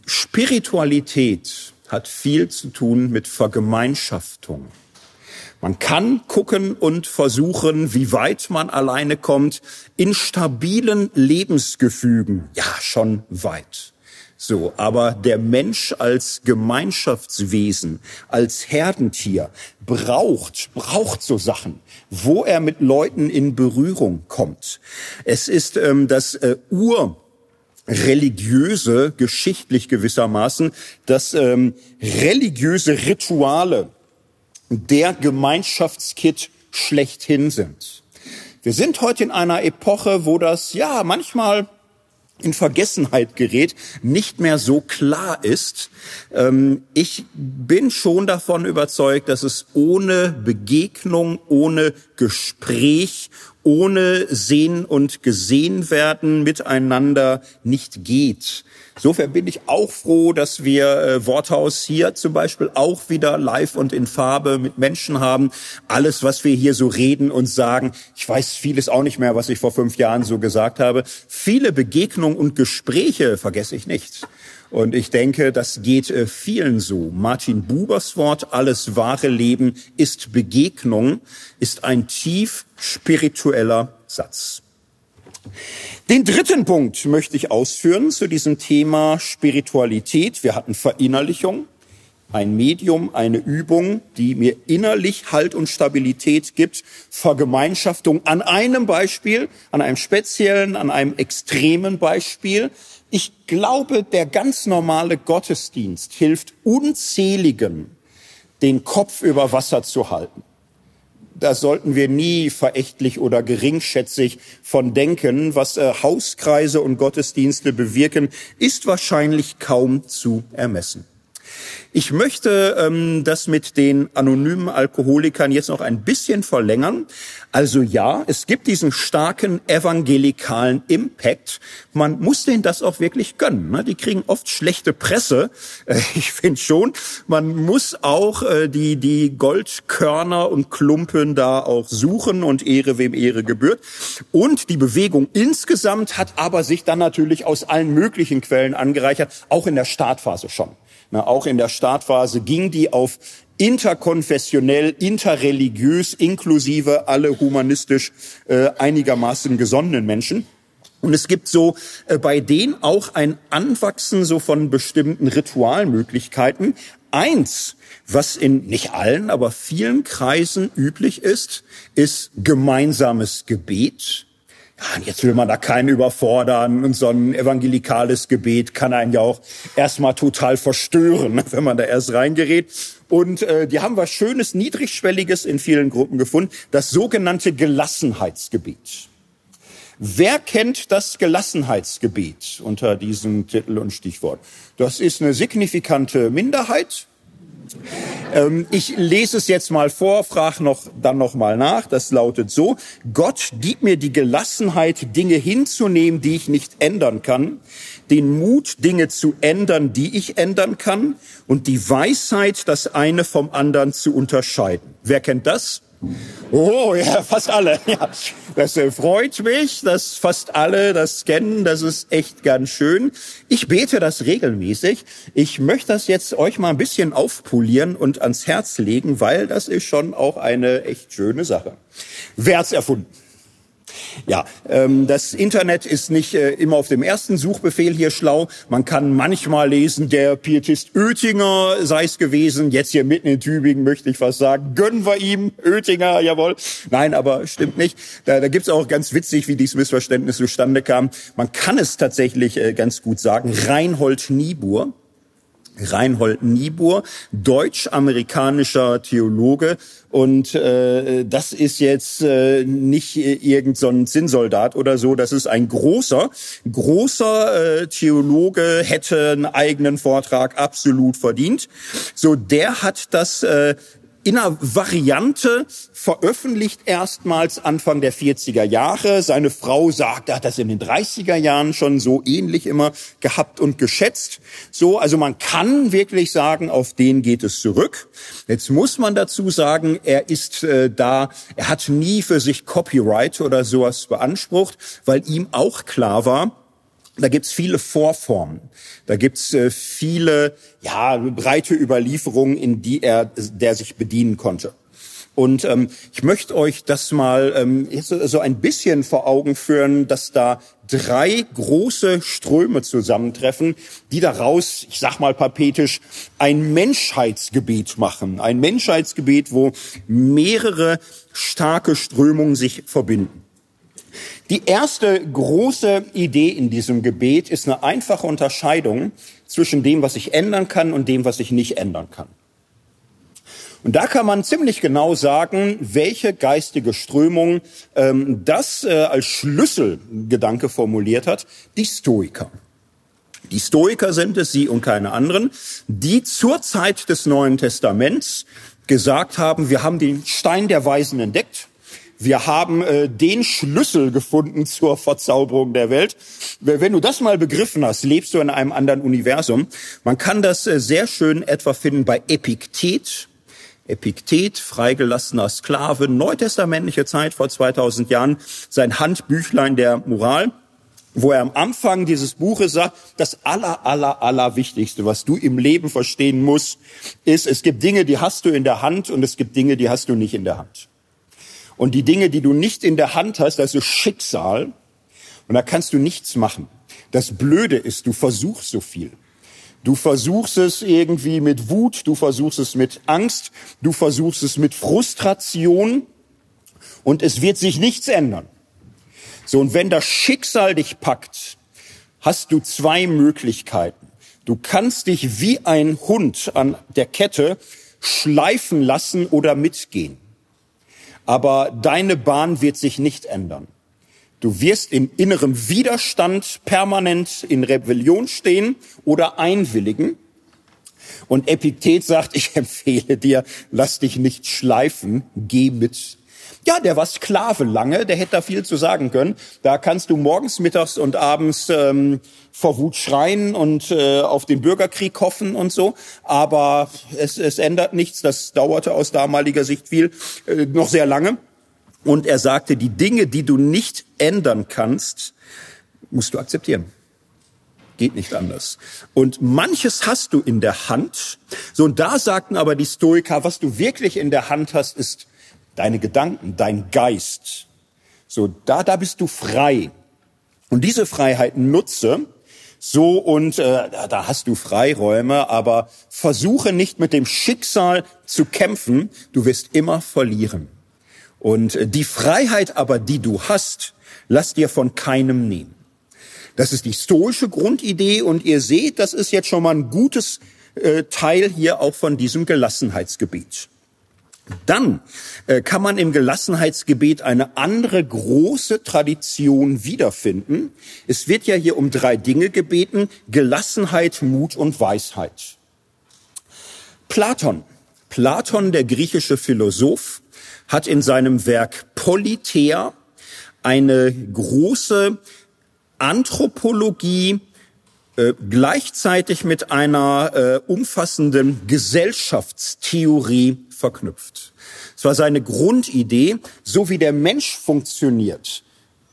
Speaker 1: Spiritualität hat viel zu tun mit Vergemeinschaftung. Man kann gucken und versuchen, wie weit man alleine kommt. In stabilen Lebensgefügen, ja, schon weit. So, aber der Mensch als Gemeinschaftswesen, als Herdentier braucht, braucht so Sachen, wo er mit Leuten in Berührung kommt. Es ist ähm, das äh, Ur religiöse, geschichtlich gewissermaßen, dass ähm, religiöse Rituale der Gemeinschaftskit schlechthin sind. Wir sind heute in einer Epoche, wo das ja manchmal in Vergessenheit gerät, nicht mehr so klar ist. Ähm, ich bin schon davon überzeugt, dass es ohne Begegnung, ohne Gespräch, ohne Sehen und Gesehen werden miteinander nicht geht. Insofern bin ich auch froh, dass wir äh, Worthaus hier zum Beispiel auch wieder live und in Farbe mit Menschen haben. Alles, was wir hier so reden und sagen, ich weiß vieles auch nicht mehr, was ich vor fünf Jahren so gesagt habe. Viele Begegnungen und Gespräche vergesse ich nicht. Und ich denke, das geht äh, vielen so. Martin Bubers Wort, alles wahre Leben ist Begegnung, ist ein tief spiritueller Satz. Den dritten Punkt möchte ich ausführen zu diesem Thema Spiritualität. Wir hatten Verinnerlichung, ein Medium, eine Übung, die mir innerlich Halt und Stabilität gibt, Vergemeinschaftung an einem Beispiel, an einem speziellen, an einem extremen Beispiel. Ich glaube, der ganz normale Gottesdienst hilft unzähligen, den Kopf über Wasser zu halten. Da sollten wir nie verächtlich oder geringschätzig von denken. Was äh, Hauskreise und Gottesdienste bewirken, ist wahrscheinlich kaum zu ermessen. Ich möchte ähm, das mit den anonymen Alkoholikern jetzt noch ein bisschen verlängern. Also ja, es gibt diesen starken evangelikalen Impact. Man muss denen das auch wirklich gönnen. Ne? Die kriegen oft schlechte Presse. Äh, ich finde schon, man muss auch äh, die, die Goldkörner und Klumpen da auch suchen und Ehre wem Ehre gebührt. Und die Bewegung insgesamt hat aber sich dann natürlich aus allen möglichen Quellen angereichert, auch in der Startphase schon. Na, auch in der Startphase ging die auf interkonfessionell, interreligiös, inklusive alle humanistisch äh, einigermaßen gesonnenen Menschen. Und es gibt so äh, bei denen auch ein Anwachsen so von bestimmten Ritualmöglichkeiten. Eins, was in nicht allen, aber vielen Kreisen üblich ist, ist gemeinsames Gebet. Jetzt will man da keinen überfordern und so ein evangelikales Gebet kann einen ja auch erstmal total verstören, wenn man da erst reingerät. Und äh, die haben was Schönes, Niedrigschwelliges in vielen Gruppen gefunden, das sogenannte Gelassenheitsgebet. Wer kennt das Gelassenheitsgebet unter diesem Titel und Stichwort? Das ist eine signifikante Minderheit, ähm, ich lese es jetzt mal vor, frage noch, dann noch mal nach. Das lautet so. Gott gib mir die Gelassenheit, Dinge hinzunehmen, die ich nicht ändern kann, den Mut, Dinge zu ändern, die ich ändern kann und die Weisheit, das eine vom anderen zu unterscheiden. Wer kennt das? Oh, ja, fast alle. Ja, das äh, freut mich, dass fast alle das kennen. Das ist echt ganz schön. Ich bete das regelmäßig. Ich möchte das jetzt euch mal ein bisschen aufpolieren und ans Herz legen, weil das ist schon auch eine echt schöne Sache. Wer hat's erfunden? Ja, ähm, das Internet ist nicht äh, immer auf dem ersten Suchbefehl hier schlau. Man kann manchmal lesen, der Pietist Oettinger sei es gewesen. Jetzt hier mitten in Tübingen möchte ich fast sagen, gönnen wir ihm Oettinger, jawohl. Nein, aber stimmt nicht. Da, da gibt's auch ganz witzig, wie dieses Missverständnis zustande kam. Man kann es tatsächlich äh, ganz gut sagen. Reinhold Niebuhr Reinhold Niebuhr, deutsch-amerikanischer Theologe. Und äh, das ist jetzt äh, nicht irgendein so Zinnsoldat oder so. Das ist ein großer, großer äh, Theologe, hätte einen eigenen Vortrag absolut verdient. So, der hat das äh, in einer Variante veröffentlicht erstmals Anfang der 40er Jahre. Seine Frau sagt, er hat das in den 30er Jahren schon so ähnlich immer gehabt und geschätzt. So, also man kann wirklich sagen, auf den geht es zurück. Jetzt muss man dazu sagen, er ist äh, da, er hat nie für sich Copyright oder sowas beansprucht, weil ihm auch klar war, da gibt's viele Vorformen. Da gibt's äh, viele, ja, breite Überlieferungen, in die er, der sich bedienen konnte. Und ähm, ich möchte euch das mal ähm, so ein bisschen vor Augen führen, dass da drei große Ströme zusammentreffen, die daraus, ich sag mal pathetisch, ein Menschheitsgebet machen. Ein Menschheitsgebet, wo mehrere starke Strömungen sich verbinden. Die erste große Idee in diesem Gebet ist eine einfache Unterscheidung zwischen dem, was ich ändern kann und dem, was ich nicht ändern kann. Und da kann man ziemlich genau sagen, welche geistige Strömung ähm, das äh, als Schlüsselgedanke formuliert hat, die Stoiker. Die Stoiker sind es, sie und keine anderen, die zur Zeit des Neuen Testaments gesagt haben, wir haben den Stein der Weisen entdeckt, wir haben äh, den Schlüssel gefunden zur Verzauberung der Welt. Wenn du das mal begriffen hast, lebst du in einem anderen Universum. Man kann das äh, sehr schön etwa finden bei Epiktet. Epiktet, freigelassener Sklave, neutestamentliche Zeit vor 2000 Jahren, sein Handbüchlein der Moral, wo er am Anfang dieses Buches sagt, das aller, aller, aller Wichtigste, was du im Leben verstehen musst, ist, es gibt Dinge, die hast du in der Hand und es gibt Dinge, die hast du nicht in der Hand. Und die Dinge, die du nicht in der Hand hast, das ist Schicksal und da kannst du nichts machen. Das Blöde ist, du versuchst so viel. Du versuchst es irgendwie mit Wut, du versuchst es mit Angst, du versuchst es mit Frustration und es wird sich nichts ändern. So, und wenn das Schicksal dich packt, hast du zwei Möglichkeiten. Du kannst dich wie ein Hund an der Kette schleifen lassen oder mitgehen. Aber deine Bahn wird sich nicht ändern. Du wirst in innerem Widerstand permanent in Rebellion stehen oder einwilligen. Und Epiktet sagt, ich empfehle dir, lass dich nicht schleifen, geh mit. Ja, der war Sklave lange, der hätte da viel zu sagen können. Da kannst du morgens, mittags und abends ähm, vor Wut schreien und äh, auf den Bürgerkrieg hoffen und so. Aber es, es ändert nichts. Das dauerte aus damaliger Sicht viel, äh, noch sehr lange. Und er sagte, die Dinge, die du nicht ändern kannst, musst du akzeptieren. Geht nicht anders. Und manches hast du in der Hand. So, und da sagten aber die Stoiker, was du wirklich in der Hand hast, ist deine Gedanken, dein Geist. So, da, da bist du frei. Und diese Freiheit nutze, so und äh, da hast du Freiräume, aber versuche nicht mit dem Schicksal zu kämpfen, du wirst immer verlieren. Und die Freiheit aber, die du hast, lass dir von keinem nehmen. Das ist die stoische Grundidee und ihr seht, das ist jetzt schon mal ein gutes äh, Teil hier auch von diesem Gelassenheitsgebet. Dann äh, kann man im Gelassenheitsgebet eine andere große Tradition wiederfinden. Es wird ja hier um drei Dinge gebeten, Gelassenheit, Mut und Weisheit. Platon, Platon, der griechische Philosoph, hat in seinem Werk Politeia eine große Anthropologie äh, gleichzeitig mit einer äh, umfassenden Gesellschaftstheorie verknüpft. Es war seine Grundidee, so wie der Mensch funktioniert,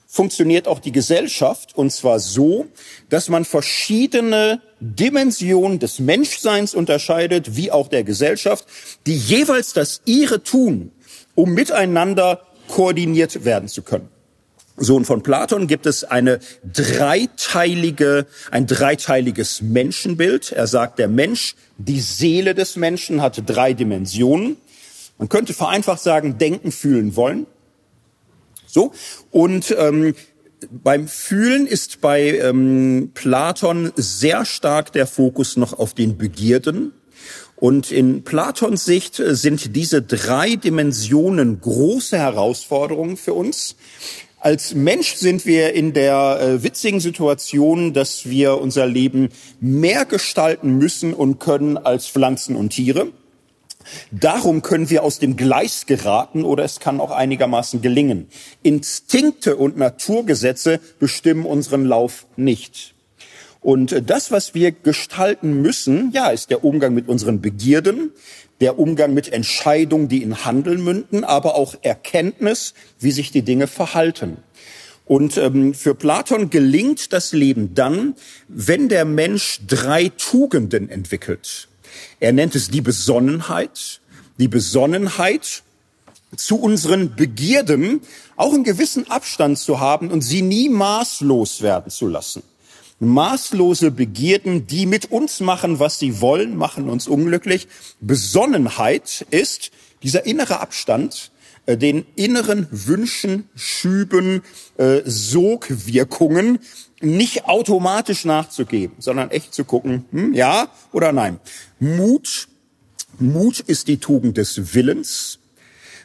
Speaker 1: funktioniert auch die Gesellschaft und zwar so, dass man verschiedene Dimensionen des Menschseins unterscheidet, wie auch der Gesellschaft, die jeweils das ihre tun, um miteinander koordiniert werden zu können. Sohn von Platon gibt es eine dreiteilige, ein dreiteiliges Menschenbild. Er sagt, der Mensch, die Seele des Menschen hat drei Dimensionen. Man könnte vereinfacht sagen, denken, fühlen, wollen. So. Und ähm, beim Fühlen ist bei ähm, Platon sehr stark der Fokus noch auf den Begierden. Und in Platons Sicht äh, sind diese drei Dimensionen große Herausforderungen für uns. Als Mensch sind wir in der äh, witzigen Situation, dass wir unser Leben mehr gestalten müssen und können als Pflanzen und Tiere. Darum können wir aus dem Gleis geraten oder es kann auch einigermaßen gelingen. Instinkte und Naturgesetze bestimmen unseren Lauf nicht. Und äh, das, was wir gestalten müssen, ja, ist der Umgang mit unseren Begierden, der Umgang mit Entscheidungen, die in Handeln münden, aber auch Erkenntnis, wie sich die Dinge verhalten. Und ähm, für Platon gelingt das Leben dann, wenn der Mensch drei Tugenden entwickelt. Er nennt es die Besonnenheit. Die Besonnenheit zu unseren Begierden auch einen gewissen Abstand zu haben und sie nie maßlos werden zu lassen. Maßlose Begierden, die mit uns machen, was sie wollen, machen uns unglücklich. Besonnenheit ist dieser innere Abstand, äh, den inneren Wünschen, Schüben, äh, Sogwirkungen nicht automatisch nachzugeben, sondern echt zu gucken, hm, ja oder nein. Mut, Mut ist die Tugend des Willens,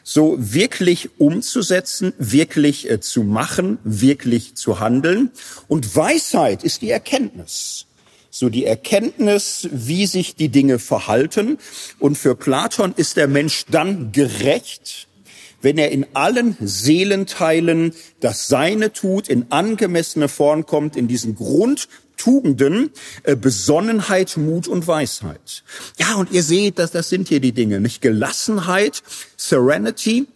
Speaker 1: so wirklich umzusetzen, wirklich äh, zu machen, wirklich zu handeln. Und Weisheit ist die Erkenntnis. So die Erkenntnis, wie sich die Dinge verhalten. Und für Platon ist der Mensch dann gerecht, wenn er in allen Seelenteilen das Seine tut, in angemessene Form kommt, in diesen Grundtugenden, äh, Besonnenheit, Mut und Weisheit. Ja, und ihr seht, dass das sind hier die Dinge, nicht Gelassenheit, Serenity,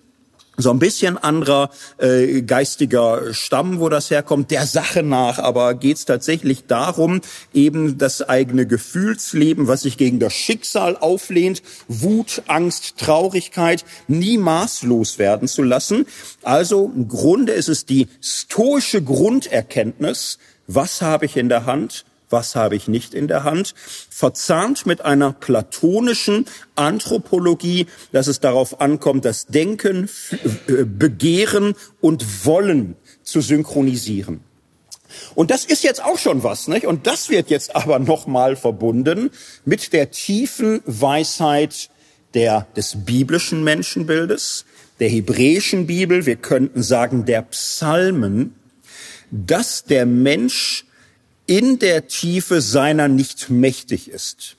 Speaker 1: so ein bisschen anderer äh, geistiger Stamm, wo das herkommt, der Sache nach. Aber geht es tatsächlich darum, eben das eigene Gefühlsleben, was sich gegen das Schicksal auflehnt, Wut, Angst, Traurigkeit, nie maßlos werden zu lassen. Also im Grunde ist es die stoische Grunderkenntnis, was habe ich in der Hand, was habe ich nicht in der Hand, verzahnt mit einer platonischen Anthropologie, dass es darauf ankommt, das Denken, äh, Begehren und Wollen zu synchronisieren. Und das ist jetzt auch schon was, nicht? Und das wird jetzt aber nochmal verbunden mit der tiefen Weisheit der, des biblischen Menschenbildes, der hebräischen Bibel, wir könnten sagen der Psalmen, dass der Mensch in der Tiefe seiner nicht mächtig ist.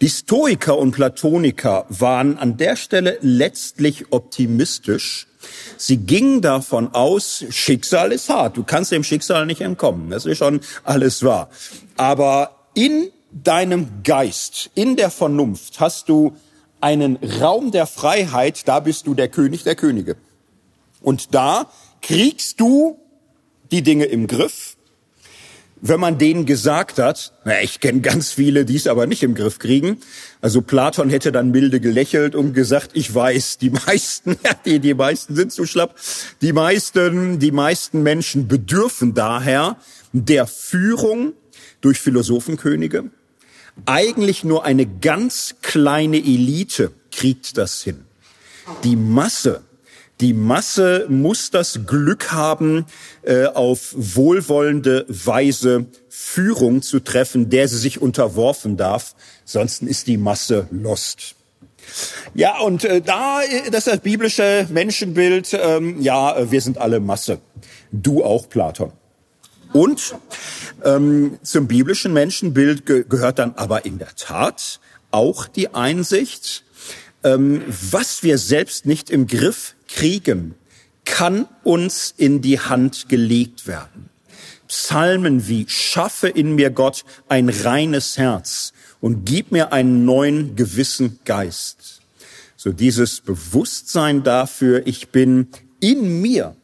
Speaker 1: Die Stoiker und Platoniker waren an der Stelle letztlich optimistisch. Sie gingen davon aus, Schicksal ist hart. Du kannst dem Schicksal nicht entkommen. Das ist schon alles wahr. Aber in deinem Geist, in der Vernunft hast du einen Raum der Freiheit. Da bist du der König der Könige. Und da kriegst du die Dinge im Griff wenn man denen gesagt hat, na, ich kenne ganz viele, die es aber nicht im Griff kriegen. Also Platon hätte dann milde gelächelt und gesagt, ich weiß, die meisten, die, die meisten sind zu schlapp. Die meisten, die meisten Menschen bedürfen daher der Führung durch Philosophenkönige. Eigentlich nur eine ganz kleine Elite kriegt das hin. Die Masse die Masse muss das Glück haben, äh, auf wohlwollende Weise Führung zu treffen, der sie sich unterworfen darf. Sonst ist die Masse lost. Ja, und äh, da, äh, das ist das biblische Menschenbild, ähm, ja, wir sind alle Masse. Du auch, Platon. Und ähm, zum biblischen Menschenbild ge gehört dann aber in der Tat auch die Einsicht, ähm, was wir selbst nicht im Griff kriegen, kann uns in die Hand gelegt werden. Psalmen wie Schaffe in mir Gott ein reines Herz und gib mir einen neuen gewissen Geist. So dieses Bewusstsein dafür, ich bin in mir,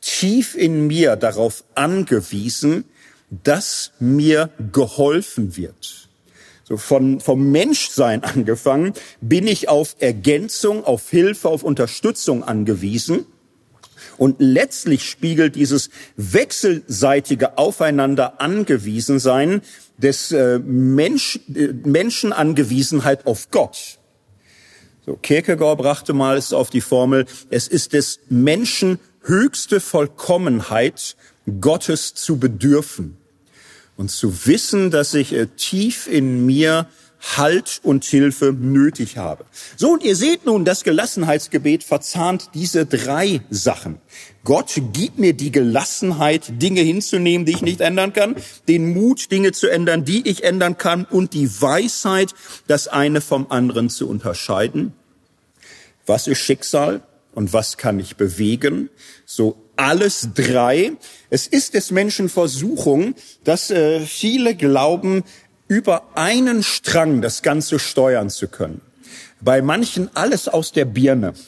Speaker 1: tief in mir darauf angewiesen, dass mir geholfen wird so von, vom Menschsein angefangen, bin ich auf Ergänzung, auf Hilfe, auf Unterstützung angewiesen. Und letztlich spiegelt dieses wechselseitige Aufeinander angewiesen sein des äh, Mensch, äh, Menschenangewiesenheit auf Gott. So, Kierkegaard brachte mal es auf die Formel, es ist des Menschen höchste Vollkommenheit, Gottes zu bedürfen und zu wissen, dass ich äh, tief in mir Halt und Hilfe nötig habe. So, und ihr seht nun, das Gelassenheitsgebet verzahnt diese drei Sachen. Gott gibt mir die Gelassenheit, Dinge hinzunehmen, die ich nicht ändern kann, den Mut, Dinge zu ändern, die ich ändern kann, und die Weisheit, das eine vom anderen zu unterscheiden. Was ist Schicksal und was kann ich bewegen? So alles drei. Es ist des Menschen Versuchung, dass äh, viele glauben, über einen Strang das Ganze steuern zu können. Bei manchen alles aus der Birne.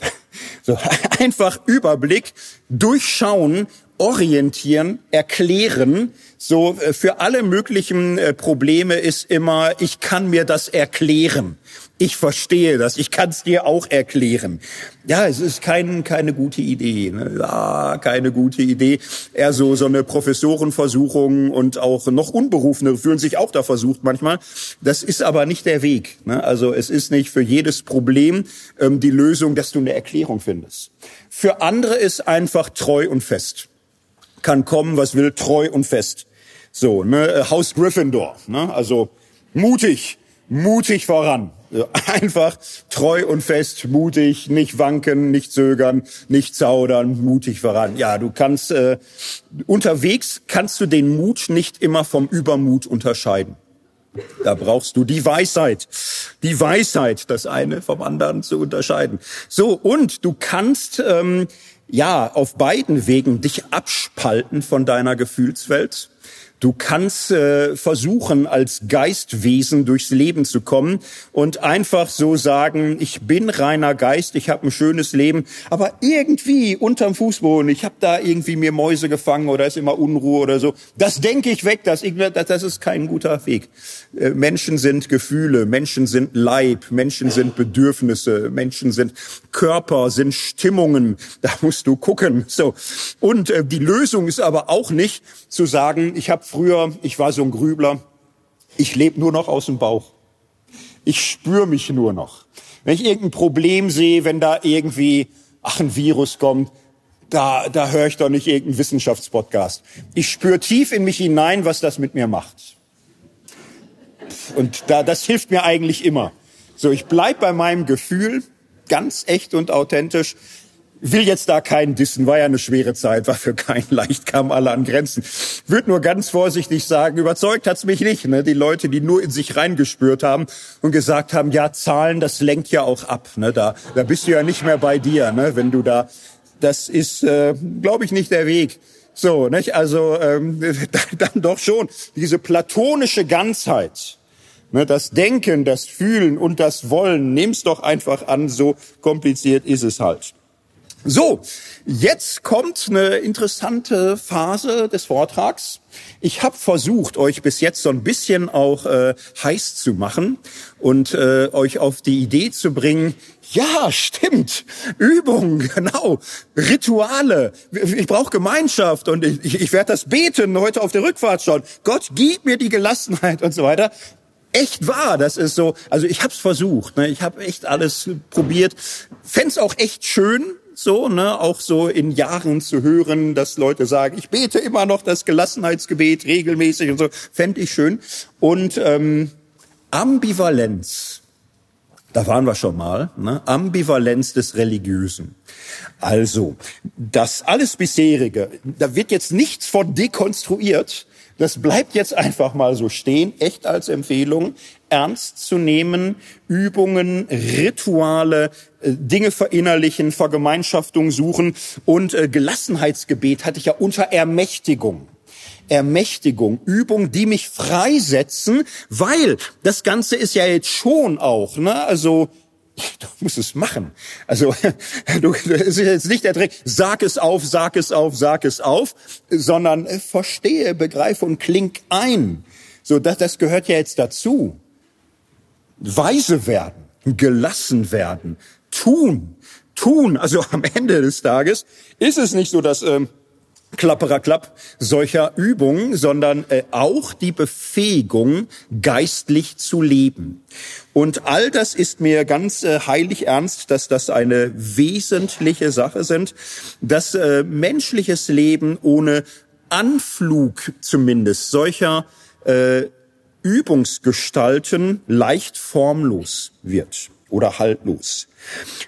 Speaker 1: So einfach Überblick, durchschauen orientieren, erklären. So äh, für alle möglichen äh, Probleme ist immer, ich kann mir das erklären. Ich verstehe das. Ich kann es dir auch erklären. Ja, es ist kein, keine gute Idee. Ne? Ja, keine gute Idee. Eher so, so eine Professorenversuchung und auch noch Unberufene fühlen sich auch da versucht manchmal. Das ist aber nicht der Weg. Ne? Also es ist nicht für jedes Problem ähm, die Lösung, dass du eine Erklärung findest. Für andere ist einfach treu und fest kann kommen, was will, treu und fest. So, ne, Haus Gryffindor, ne, also mutig, mutig voran. Einfach treu und fest, mutig, nicht wanken, nicht zögern, nicht zaudern, mutig voran. Ja, du kannst äh, unterwegs kannst du den Mut nicht immer vom Übermut unterscheiden. Da brauchst du die Weisheit, die Weisheit, das eine vom anderen zu unterscheiden. So und du kannst ähm, ja, auf beiden Wegen dich abspalten von deiner Gefühlswelt Du kannst äh, versuchen, als Geistwesen durchs Leben zu kommen und einfach so sagen, ich bin reiner Geist, ich habe ein schönes Leben, aber irgendwie unterm Fußboden, ich habe da irgendwie mir Mäuse gefangen oder ist immer Unruhe oder so. Das denke ich weg, das, das ist kein guter Weg. Äh, Menschen sind Gefühle, Menschen sind Leib, Menschen sind Bedürfnisse, Menschen sind Körper, sind Stimmungen. Da musst du gucken. So und äh, die Lösung ist aber auch nicht zu sagen, ich habe früher, ich war so ein Grübler, ich lebe nur noch aus dem Bauch. Ich spüre mich nur noch. Wenn ich irgendein Problem sehe, wenn da irgendwie, ach, ein Virus kommt, da, da höre ich doch nicht irgendeinen Wissenschaftspodcast. Ich spüre tief in mich hinein, was das mit mir macht. Und da, das hilft mir eigentlich immer. So, ich bleib bei meinem Gefühl, ganz echt und authentisch will jetzt da keinen dissen, war ja eine schwere Zeit, war für keinen leicht, kamen alle an Grenzen. Würde nur ganz vorsichtig sagen, überzeugt hat's mich nicht. Ne? Die Leute, die nur in sich reingespürt haben und gesagt haben, ja, Zahlen, das lenkt ja auch ab. Ne? Da, da bist du ja nicht mehr bei dir, ne? wenn du da, das ist, äh, glaube ich, nicht der Weg. So, nicht? also ähm, dann doch schon diese platonische Ganzheit. Ne, das Denken, das Fühlen und das Wollen, nimm's doch einfach an, so kompliziert ist es halt. So, jetzt kommt eine interessante Phase des Vortrags. Ich habe versucht, euch bis jetzt so ein bisschen auch äh, heiß zu machen und äh, euch auf die Idee zu bringen, ja, stimmt, Übung, genau, Rituale. Ich brauche Gemeinschaft und ich, ich werde das beten heute auf der Rückfahrt schon. Gott, gib mir die Gelassenheit und so weiter echt wahr. Das ist so, also ich habe es versucht. Ne? Ich habe echt alles probiert. Fände auch echt schön, so, ne, auch so in Jahren zu hören, dass Leute sagen, ich bete immer noch das Gelassenheitsgebet regelmäßig und so, fände ich schön. Und ähm, Ambivalenz, da waren wir schon mal, ne? Ambivalenz des Religiösen. Also, das alles bisherige, da wird jetzt nichts von dekonstruiert, das bleibt jetzt einfach mal so stehen, echt als Empfehlung, ernst zu nehmen, Übungen, Rituale, äh, Dinge verinnerlichen, Vergemeinschaftung suchen und äh, Gelassenheitsgebet hatte ich ja unter Ermächtigung. Ermächtigung, Übung, die mich freisetzen, weil das Ganze ist ja jetzt schon auch, ne, also du musst es machen. Also du, es ist jetzt nicht der Trick, sag es auf, sag es auf, sag es auf, sondern äh, verstehe, begreife und klink ein. So, das, das gehört ja jetzt dazu. Weise werden, gelassen werden, tun, tun. Also am Ende des Tages ist es nicht so, dass ähm, Klapperer Klapp solcher Übungen, sondern äh, auch die Befähigung, geistlich zu leben. Und all das ist mir ganz äh, heilig ernst, dass das eine wesentliche Sache sind, dass äh, menschliches Leben ohne Anflug zumindest solcher äh, Übungsgestalten leicht formlos wird oder haltlos.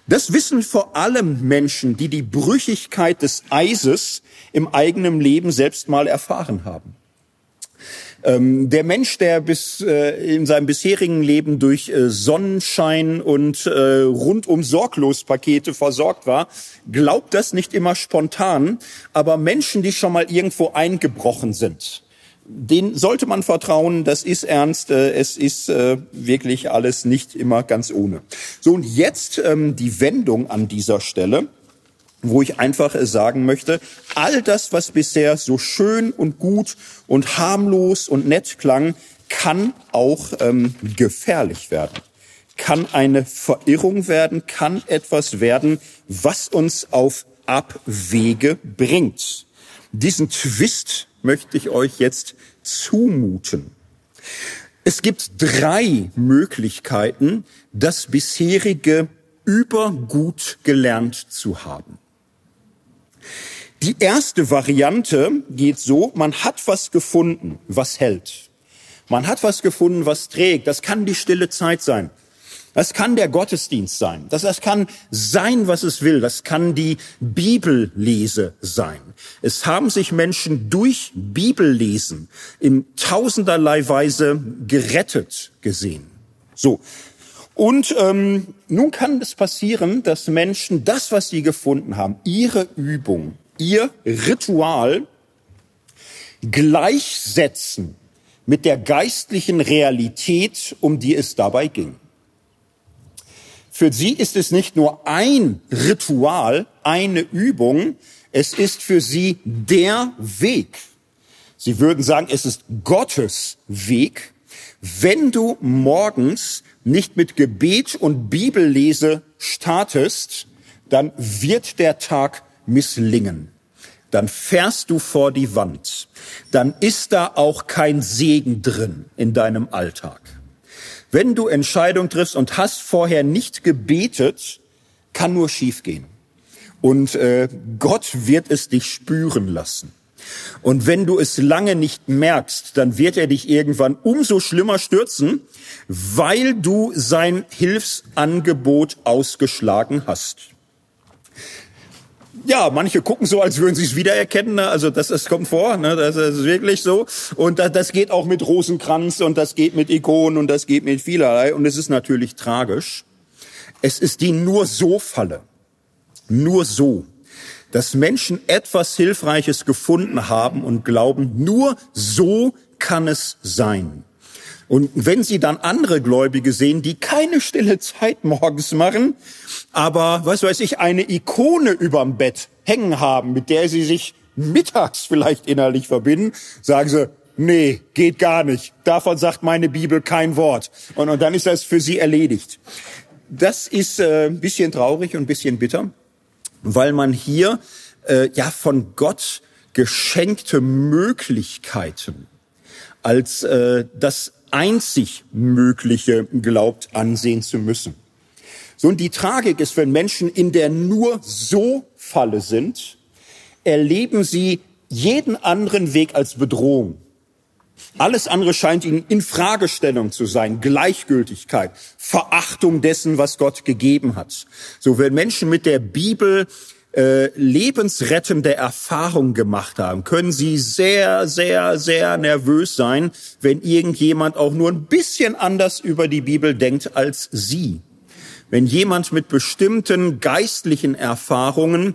Speaker 1: Das wissen vor allem Menschen, die die Brüchigkeit des Eises im eigenen Leben selbst mal erfahren haben. Ähm, der Mensch, der bis äh, in seinem bisherigen Leben durch äh, Sonnenschein und äh, rundum sorglos Pakete versorgt war, glaubt das nicht immer spontan. Aber Menschen, die schon mal irgendwo eingebrochen sind, den sollte man vertrauen, das ist ernst, äh, es ist äh, wirklich alles nicht immer ganz ohne. So, und jetzt ähm, die Wendung an dieser Stelle. wo ich einfach sagen möchte, all das, was bisher so schön und gut und harmlos und nett klang, kann auch ähm, gefährlich werden, kann eine Verirrung werden, kann etwas werden, was uns auf Abwege bringt. Diesen Twist möchte ich euch jetzt zumuten. Es gibt drei Möglichkeiten, das bisherige übergut gelernt zu haben. Die erste Variante geht so, man hat was gefunden, was hält. Man hat was gefunden, was trägt. Das kann die stille Zeit sein. Das kann der Gottesdienst sein. Das, das kann sein, was es will. Das kann die Bibellese sein. Es haben sich Menschen durch Bibellesen in tausenderlei Weise gerettet gesehen. So. Und ähm, nun kann es passieren, dass Menschen das, was sie gefunden haben, ihre Übung, ihr Ritual gleichsetzen mit der geistlichen Realität, um die es dabei ging. Für sie ist es nicht nur ein Ritual, eine Übung, es ist für sie der Weg. Sie würden sagen, es ist Gottes Weg. Wenn du morgens nicht mit Gebet und Bibellese startest, dann wird der Tag misslingen. Dann fährst du vor die Wand. Dann ist da auch kein Segen drin in deinem Alltag. Wenn du Entscheidungen triffst und hast vorher nicht gebetet, kann nur schiefgehen. Und äh, Gott wird es dich spüren lassen. Und wenn du es lange nicht merkst, dann wird er dich irgendwann umso schlimmer stürzen, weil du sein Hilfsangebot ausgeschlagen hast ja, manche gucken so, als würden sie es wiedererkennen. Ne? Also das, das kommt vor, ne? das ist wirklich so. Und das, das geht auch mit Rosenkranz und das geht mit Ikonen und das geht mit vielerlei. Und es ist natürlich tragisch. Es ist die nur so Falle. Nur so. Dass Menschen etwas Hilfreiches gefunden haben und glauben, nur so kann es sein. Und wenn Sie dann andere Gläubige sehen, die keine stille Zeit morgens machen, aber, was weiß ich, eine Ikone überm Bett hängen haben, mit der Sie sich mittags vielleicht innerlich verbinden, sagen Sie, nee, geht gar nicht. Davon sagt meine Bibel kein Wort. Und, und dann ist das für Sie erledigt. Das ist äh, ein bisschen traurig und ein bisschen bitter, weil man hier äh, ja von Gott geschenkte Möglichkeiten als äh, das einzig Mögliche glaubt ansehen zu müssen. So, und die Tragik ist, wenn Menschen in der nur so Falle sind, erleben sie jeden anderen Weg als Bedrohung. Alles andere scheint ihnen in Fragestellung zu sein, Gleichgültigkeit, Verachtung dessen, was Gott gegeben hat. So, wenn Menschen mit der Bibel äh, lebensrettende Erfahrung gemacht haben, können sie sehr, sehr, sehr nervös sein, wenn irgendjemand auch nur ein bisschen anders über die Bibel denkt als sie. Wenn jemand mit bestimmten geistlichen Erfahrungen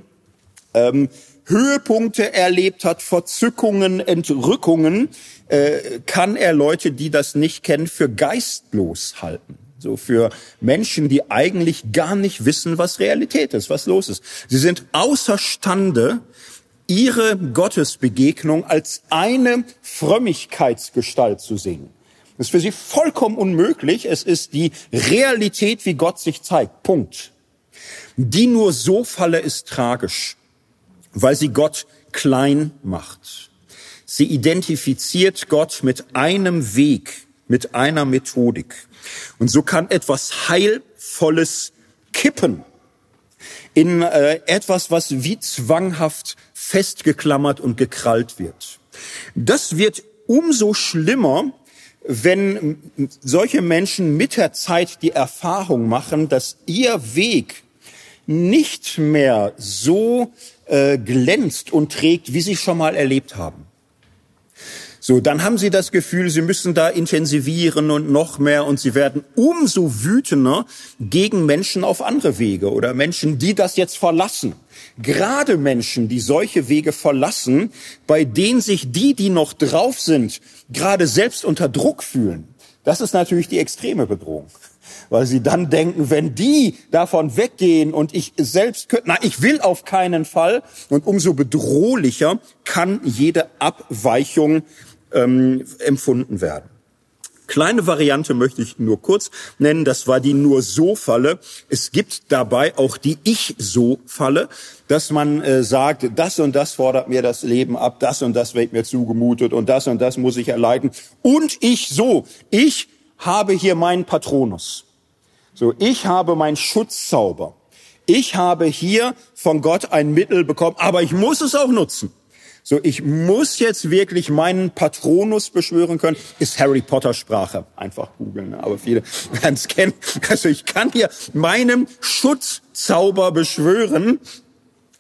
Speaker 1: ähm, Höhepunkte erlebt hat, Verzückungen, Entrückungen, äh, kann er Leute, die das nicht kennen, für geistlos halten. So für Menschen, die eigentlich gar nicht wissen, was Realität ist, was los ist. Sie sind außerstande, ihre Gottesbegegnung als eine Frömmigkeitsgestalt zu sehen. Das ist für sie vollkommen unmöglich. Es ist die Realität, wie Gott sich zeigt. Punkt. Die nur so falle ist tragisch, weil sie Gott klein macht. Sie identifiziert Gott mit einem Weg, mit einer Methodik. Und so kann etwas Heilvolles kippen in äh, etwas, was wie zwanghaft festgeklammert und gekrallt wird. Das wird umso schlimmer, wenn solche Menschen mit der Zeit die Erfahrung machen, dass ihr Weg nicht mehr so äh, glänzt und trägt, wie sie schon mal erlebt haben. So, dann haben sie das Gefühl, sie müssen da intensivieren und noch mehr und sie werden umso wütender gegen Menschen auf andere Wege oder Menschen, die das jetzt verlassen. Gerade Menschen, die solche Wege verlassen, bei denen sich die, die noch drauf sind, gerade selbst unter Druck fühlen. Das ist natürlich die extreme Bedrohung. weil sie dann denken, wenn die davon weggehen und ich selbst könnte, na, ich will auf keinen Fall. Und umso bedrohlicher kann jede Abweichung ähm, empfunden werden. Kleine Variante möchte ich nur kurz nennen, das war die Nur-So-Falle. Es gibt dabei auch die Ich-So-Falle, dass man äh, sagt, das und das fordert mir das Leben ab, das und das wird mir zugemutet und das und das muss ich erleiden. Und ich so, ich habe hier meinen Patronus. So, ich habe meinen Schutzzauber. Ich habe hier von Gott ein Mittel bekommen, aber ich muss es auch nutzen. So, ich muss jetzt wirklich meinen Patronus beschwören können. Ist Harry Potter Sprache. Einfach googeln, ne? aber viele werden es kennen. Also ich kann hier meinen Schutzzauber beschwören.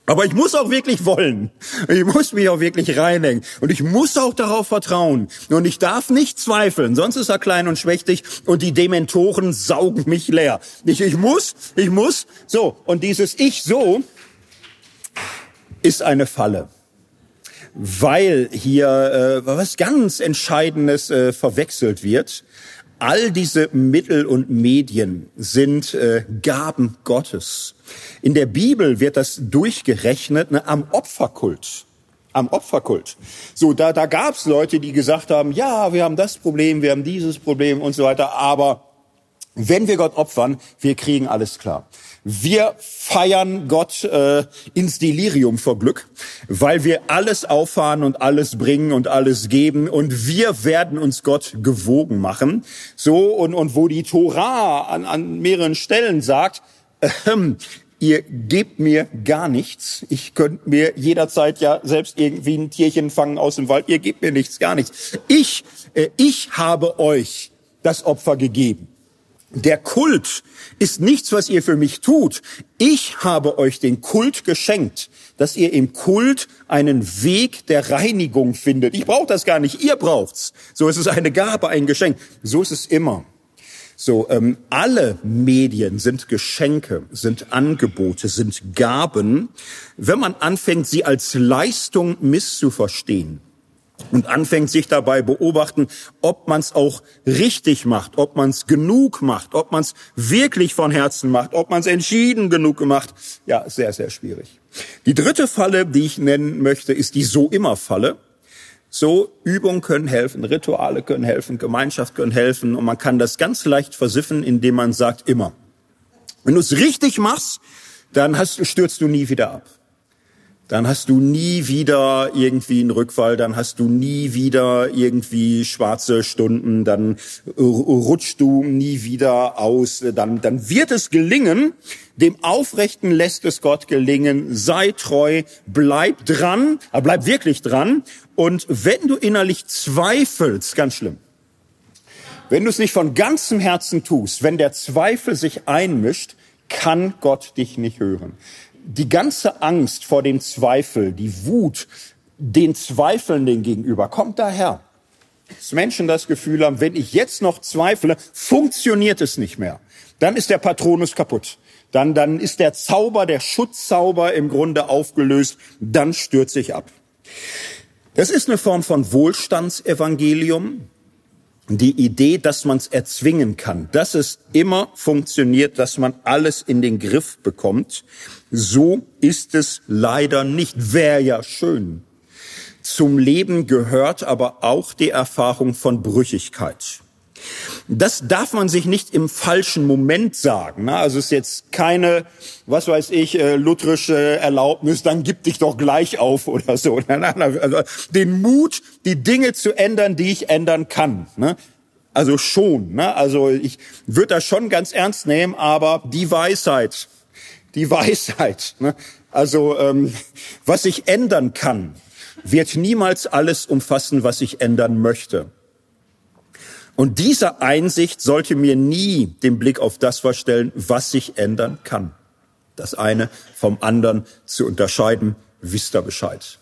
Speaker 1: Aber ich muss auch wirklich wollen. Ich muss mich auch wirklich reinhängen. Und ich muss auch darauf vertrauen. Und ich darf nicht zweifeln, sonst ist er klein und schwächtig und die Dementoren saugen mich leer. Ich, ich muss, ich muss. So, und dieses Ich so ist eine Falle weil hier äh, was ganz Entscheidendes äh, verwechselt wird. All diese Mittel und Medien sind äh, Gaben Gottes. In der Bibel wird das durchgerechnet ne, am Opferkult am Opferkult. So, da, da gab's Leute, die gesagt haben, ja, wir haben das Problem, wir haben dieses Problem und so weiter, aber wenn wir Gott opfern, wir kriegen alles klar. Wir feiern Gott äh, ins Delirium vor Glück, weil wir alles auffahren und alles bringen und alles geben und wir werden uns Gott gewogen machen. So und und wo die Tora an, an mehreren Stellen sagt, äh, ihr gebt mir gar nichts. Ich könnte mir jederzeit ja selbst irgendwie ein Tierchen fangen aus dem Wald. Ihr gebt mir nichts, gar nichts. Ich, äh, ich habe euch das Opfer gegeben. Der Kult ist nichts, was ihr für mich tut. Ich habe euch den Kult geschenkt, dass ihr im Kult einen Weg der Reinigung findet. Ich brauche das gar nicht, ihr braucht's. So ist es eine Gabe, ein Geschenk. So ist es immer. So, ähm, alle Medien sind Geschenke, sind Angebote, sind Gaben, wenn man anfängt, sie als Leistung misszuverstehen und anfängt sich dabei beobachten, ob man es auch richtig macht, ob man es genug macht, ob man es wirklich von Herzen macht, ob man es entschieden genug macht. Ja, sehr, sehr schwierig. Die dritte Falle, die ich nennen möchte, ist die so immer Falle. So Übungen können helfen, Rituale können helfen, Gemeinschaft können helfen und man kann das ganz leicht versiffen, indem man sagt immer. Wenn du es richtig machst, dann hast, stürzt du nie wieder ab dann hast du nie wieder irgendwie einen Rückfall, dann hast du nie wieder irgendwie schwarze Stunden, dann rutschst du nie wieder aus, dann, dann wird es gelingen, dem Aufrechten lässt es Gott gelingen, sei treu, bleib dran, aber bleib wirklich dran. Und wenn du innerlich zweifelst, ganz schlimm, wenn du es nicht von ganzem Herzen tust, wenn der Zweifel sich einmischt, kann Gott dich nicht hören die ganze Angst vor dem Zweifel, die Wut den Zweifelnden gegenüber kommt daher. Dass Menschen das Gefühl haben, wenn ich jetzt noch zweifle, funktioniert es nicht mehr. Dann ist der Patronus kaputt. Dann, dann ist der Zauber, der Schutzzauber im Grunde aufgelöst. Dann stürze ich ab. Das ist eine Form von Wohlstandsevangelium die Idee, dass man es erzwingen kann, dass es immer funktioniert, dass man alles in den Griff bekommt, so ist es leider nicht. Wäre ja schön. Zum Leben gehört aber auch die Erfahrung von Brüchigkeit. Das darf man sich nicht im falschen Moment sagen. Ne? Also es ist jetzt keine, was weiß ich, äh, lutherische Erlaubnis, dann gib dich doch gleich auf oder so. Also den Mut, die Dinge zu ändern, die ich ändern kann. Ne? Also schon. Ne? Also ich würde das schon ganz ernst nehmen, aber die Weisheit, die Weisheit, ne? also ähm, was ich ändern kann, wird niemals alles umfassen, was ich ändern möchte. Und diese Einsicht sollte mir nie den Blick auf das verstellen, was sich ändern kann. Das eine vom anderen zu unterscheiden, wisst ihr Bescheid.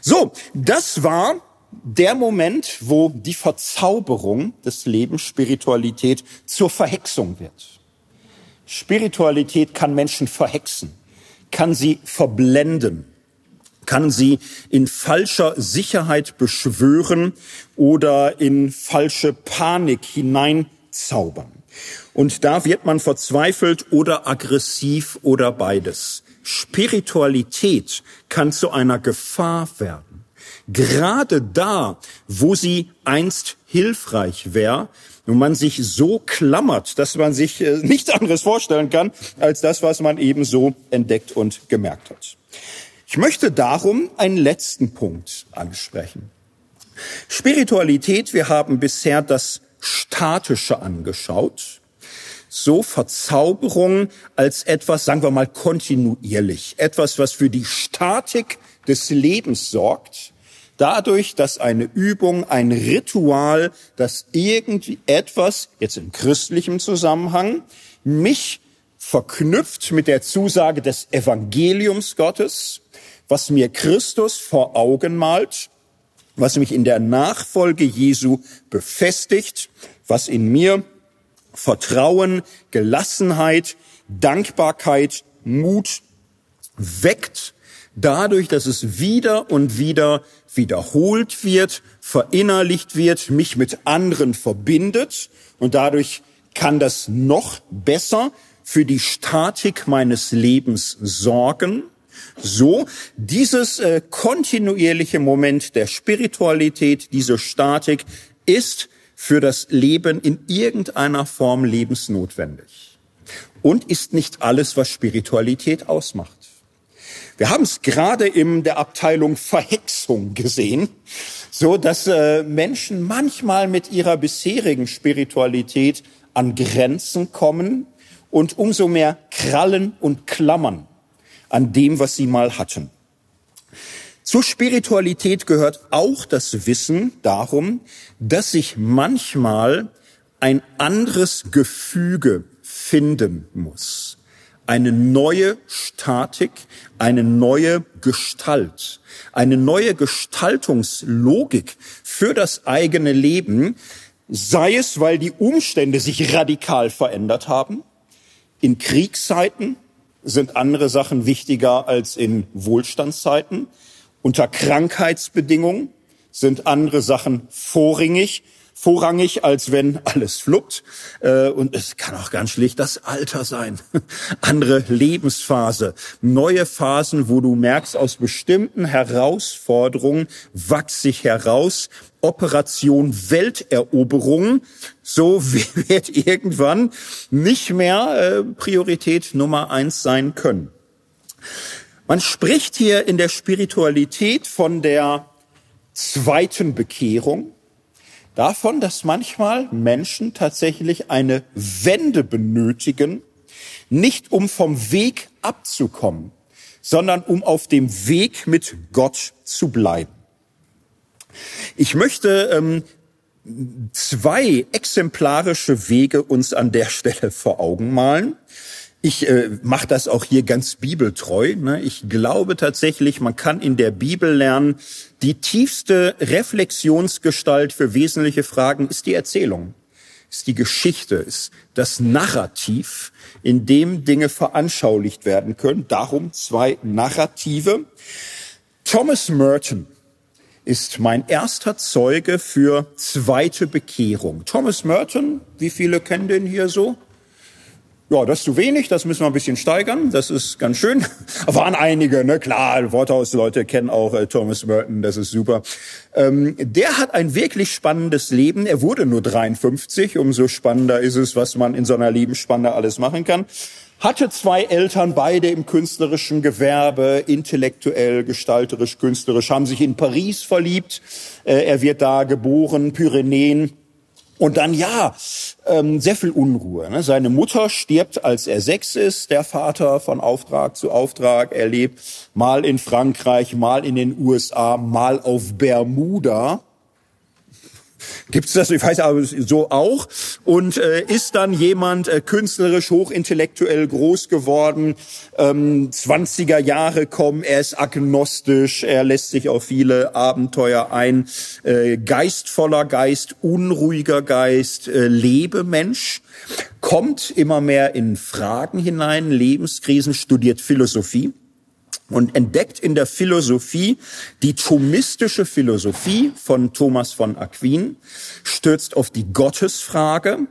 Speaker 1: So, das war der Moment, wo die Verzauberung des Lebens, Spiritualität zur Verhexung wird. Spiritualität kann Menschen verhexen, kann sie verblenden kann sie in falscher Sicherheit beschwören oder in falsche Panik hineinzaubern. Und da wird man verzweifelt oder aggressiv oder beides. Spiritualität kann zu einer Gefahr werden. Gerade da, wo sie einst hilfreich wäre, und man sich so klammert, dass man sich äh, nichts anderes vorstellen kann, als das, was man eben so entdeckt und gemerkt hat. Ich möchte darum einen letzten Punkt ansprechen. Spiritualität, wir haben bisher das Statische angeschaut so Verzauberung als etwas, sagen wir mal, kontinuierlich, etwas, was für die Statik des Lebens sorgt, dadurch, dass eine Übung, ein Ritual, das irgendwie etwas, jetzt in christlichem Zusammenhang, mich verknüpft mit der Zusage des Evangeliums Gottes, was mir Christus vor Augen malt, was mich in der Nachfolge Jesu befestigt, was in mir Vertrauen, Gelassenheit, Dankbarkeit, Mut weckt, dadurch, dass es wieder und wieder wiederholt wird, verinnerlicht wird, mich mit anderen verbindet und dadurch kann das noch besser für die Statik meines Lebens sorgen. So, dieses äh, kontinuierliche Moment der Spiritualität, diese Statik ist für das Leben in irgendeiner Form lebensnotwendig und ist nicht alles, was Spiritualität ausmacht. Wir haben es gerade in der Abteilung Verhexung gesehen, so dass äh, Menschen manchmal mit ihrer bisherigen Spiritualität an Grenzen kommen und umso mehr krallen und klammern an dem, was sie mal hatten. Zur Spiritualität gehört auch das Wissen darum, dass sich manchmal ein anderes Gefüge finden muss. Eine neue Statik, eine neue Gestalt, eine neue Gestaltungslogik für das eigene Leben, sei es, weil die Umstände sich radikal verändert haben. In Kriegszeiten sind andere Sachen wichtiger als in Wohlstandszeiten. Unter Krankheitsbedingungen sind andere Sachen vorrangig, vorrangig, als wenn alles fluppt. Äh, und es kann auch ganz schlicht das Alter sein. Andere Lebensphase, neue Phasen, wo du merkst, aus bestimmten Herausforderungen wachse ich heraus. Operation Welteroberung, so wird irgendwann nicht mehr äh, Priorität Nummer eins sein können. Man spricht hier in der Spiritualität von der zweiten Bekehrung, davon, dass manchmal Menschen tatsächlich eine Wende benötigen, nicht um vom Weg abzukommen, sondern um auf dem Weg mit Gott zu bleiben. Ich möchte ähm, zwei exemplarische Wege uns an der Stelle vor Augen malen. Ich äh, mache das auch hier ganz bibeltreu. Ne? Ich glaube tatsächlich, man kann in der Bibel lernen, die tiefste Reflexionsgestalt für wesentliche Fragen ist die Erzählung, ist die Geschichte, ist das Narrativ, in dem Dinge veranschaulicht werden können. Darum zwei Narrative. Thomas Merton ist mein erster Zeuge für zweite Bekehrung. Thomas Merton, wie viele kennen den hier so? Ja, das ist zu wenig, das müssen wir ein bisschen steigern, das ist ganz schön. Waren einige, ne? Klar, Worthaus-Leute kennen auch äh, Thomas Merton, das ist super. Ähm, der hat ein wirklich spannendes Leben. Er wurde nur 53, umso spannender ist es, was man in so einer Lebensspanne alles machen kann. Hatte zwei Eltern, beide im künstlerischen Gewerbe, intellektuell, gestalterisch, künstlerisch, haben sich in Paris verliebt. Äh, er wird da geboren, Pyrenäen und dann ja, ähm, sehr viel Unruhe. Ne? Seine Mutter stirbt, als er sechs ist, der Vater von Auftrag zu Auftrag. Er lebt mal in Frankreich, mal in den USA, mal auf Bermuda. Gibt's das? Ich weiß aber so auch. Und äh, ist dann jemand äh, künstlerisch, hochintellektuell groß geworden. Ähm, 20er Jahre kommen, er ist agnostisch, er lässt sich auf viele Abenteuer ein. Äh, geistvoller Geist, unruhiger Geist, äh, Lebemensch. Kommt immer mehr in Fragen hinein, Lebenskrisen, studiert Philosophie und entdeckt in der Philosophie die thomistische Philosophie von Thomas von Aquin, stürzt auf die Gottesfrage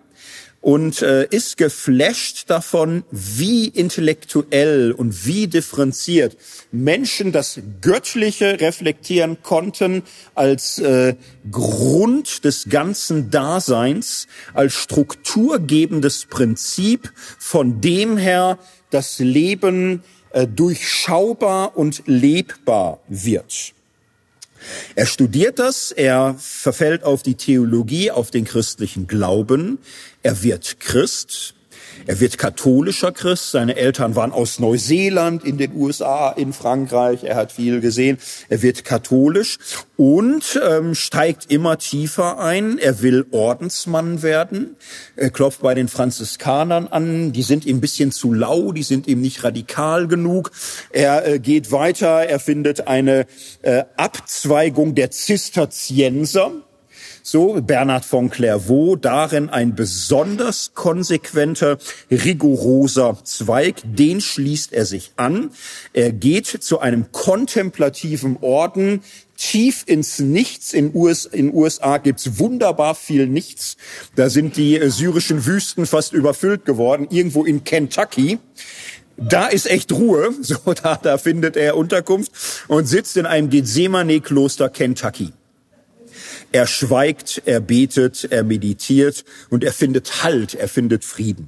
Speaker 1: und äh, ist geflasht davon, wie intellektuell und wie differenziert Menschen das Göttliche reflektieren konnten als äh, Grund des ganzen Daseins, als strukturgebendes Prinzip, von dem her das Leben äh, durchschaubar und lebbar wird. Er studiert das, er verfällt auf die Theologie, auf den christlichen Glauben, er wird Christ, er wird katholischer Christ. Seine Eltern waren aus Neuseeland, in den USA, in Frankreich. Er hat viel gesehen. Er wird katholisch und ähm, steigt immer tiefer ein. Er will Ordensmann werden. Er klopft bei den Franziskanern an. Die sind ihm ein bisschen zu lau. Die sind ihm nicht radikal genug. Er äh, geht weiter. Er findet eine äh, Abzweigung der Zisterzienser so Bernhard von Clairvaux, darin ein besonders konsequenter, rigoroser Zweig, den schließt er sich an. Er geht zu einem kontemplativen Orden, tief ins Nichts. In US, in USA gibt's wunderbar viel Nichts. Da sind die äh, syrischen Wüsten fast überfüllt geworden, irgendwo in Kentucky. Da ist echt Ruhe, so da, da findet er Unterkunft und sitzt in einem Gethsemane-Kloster Kentucky. Er schweigt, er betet, er meditiert und er findet Halt, er findet Frieden.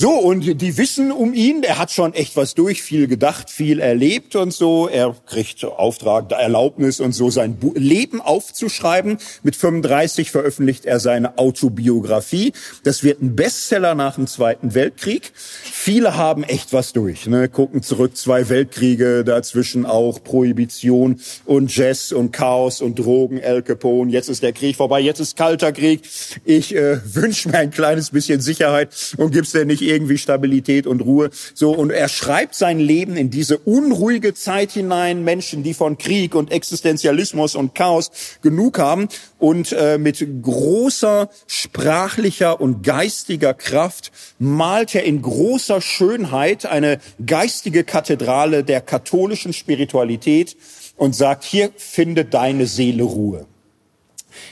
Speaker 1: So, und die wissen um ihn, er hat schon echt was durch, viel gedacht, viel erlebt und so. Er kriegt Auftrag, Erlaubnis und so, sein Leben aufzuschreiben. Mit 35 veröffentlicht er seine Autobiografie. Das wird ein Bestseller nach dem Zweiten Weltkrieg. Viele haben echt was durch, ne? gucken zurück, zwei Weltkriege, dazwischen auch Prohibition und Jazz und Chaos und Drogen, El Capone. Jetzt ist der Krieg vorbei, jetzt ist kalter Krieg. Ich äh, wünsche mir ein kleines bisschen Sicherheit und gib's denn nicht irgendwie Stabilität und Ruhe. So, und er schreibt sein Leben in diese unruhige Zeit hinein. Menschen, die von Krieg und Existenzialismus und Chaos genug haben und äh, mit großer sprachlicher und geistiger Kraft malt er in großer Schönheit eine geistige Kathedrale der katholischen Spiritualität und sagt, hier findet deine Seele Ruhe.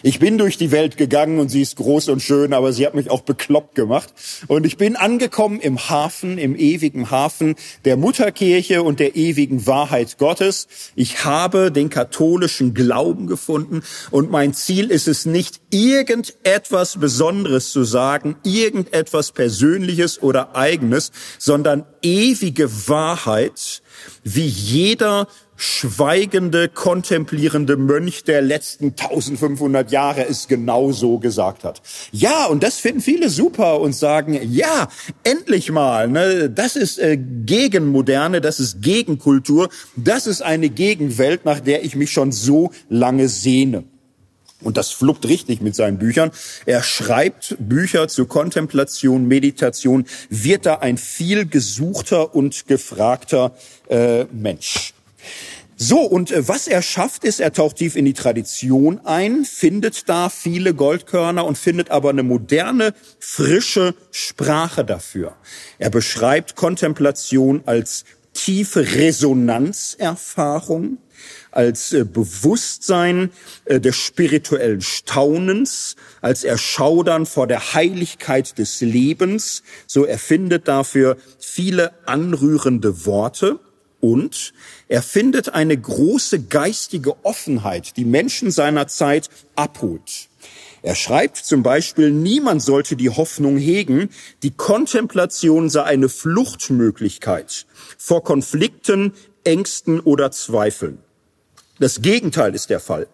Speaker 1: Ich bin durch die Welt gegangen und sie ist groß und schön, aber sie hat mich auch bekloppt gemacht. Und ich bin angekommen im Hafen, im ewigen Hafen der Mutterkirche und der ewigen Wahrheit Gottes. Ich habe den katholischen Glauben gefunden und mein Ziel ist es nicht, irgendetwas Besonderes zu sagen, irgendetwas Persönliches oder Eigenes, sondern ewige Wahrheit, wie jeder schweigende, kontemplierende Mönch der letzten 1500 Jahre es genau so gesagt hat. Ja, und das finden viele super und sagen, ja, endlich mal, ne, das ist äh, Gegenmoderne, das ist Gegenkultur, das ist eine Gegenwelt, nach der ich mich schon so lange sehne. Und das fluppt richtig mit seinen Büchern. Er schreibt Bücher zur Kontemplation, Meditation, wird da ein viel gesuchter und gefragter äh, Mensch. So, und äh, was er schafft, ist, er taucht tief in die Tradition ein, findet da viele Goldkörner und findet aber eine moderne, frische Sprache dafür. Er beschreibt Kontemplation als tiefe Resonanzerfahrung, als äh, Bewusstsein äh, des spirituellen Staunens, als Erschaudern vor der Heiligkeit des Lebens. So erfindet dafür viele anrührende Worte. Und er findet eine große geistige Offenheit, die Menschen seiner Zeit abholt. Er schreibt zum Beispiel, niemand sollte die Hoffnung hegen, die Kontemplation sei eine Fluchtmöglichkeit vor Konflikten, Ängsten oder Zweifeln. Das Gegenteil ist der Fall.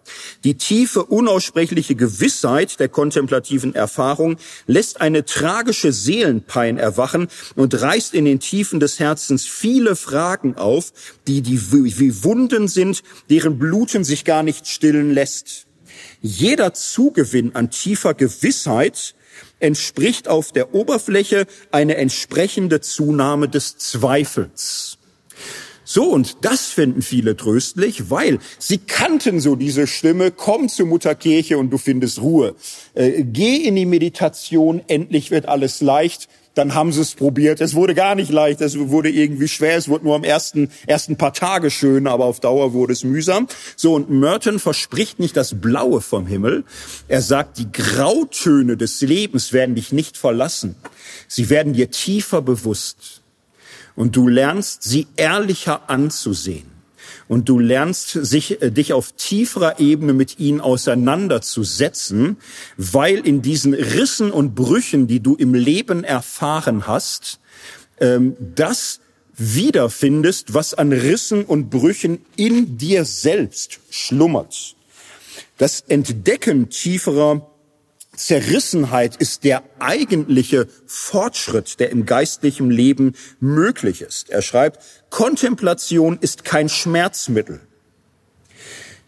Speaker 1: Die tiefe, unaussprechliche Gewissheit der kontemplativen Erfahrung lässt eine tragische Seelenpein erwachen und reißt in den Tiefen des Herzens viele Fragen auf, die, die wie Wunden sind, deren Bluten sich gar nicht stillen lässt. Jeder Zugewinn an tiefer Gewissheit entspricht auf der Oberfläche eine entsprechende Zunahme des Zweifels. So, und das finden viele tröstlich, weil sie kannten so diese Stimme, komm zur Mutterkirche und du findest Ruhe. Äh, geh in die Meditation, endlich wird alles leicht. dann haben sie es probiert. Es wurde gar nicht leicht, es wurde irgendwie schwer, es wurde nur am ersten, ersten paar Tage schön, aber auf Dauer wurde es mühsam. So, und Merton verspricht nicht das Blaue vom Himmel. Er sagt, die Grautöne des Lebens werden dich nicht verlassen. Sie werden dir tiefer bewusst. Und du lernst, sie ehrlicher anzusehen und du lernst sich, äh, dich auf tieferer Ebene mit ihnen auseinanderzusetzen, weil in diesen Rissen und Brüchen, die du im Leben erfahren hast, ähm, das wiederfindest, was an Rissen und Brüchen in dir selbst schlummert. Das Entdecken tieferer Zerrissenheit ist der eigentliche Fortschritt, der im geistlichen Leben möglich ist. Er schreibt, Kontemplation ist kein Schmerzmittel.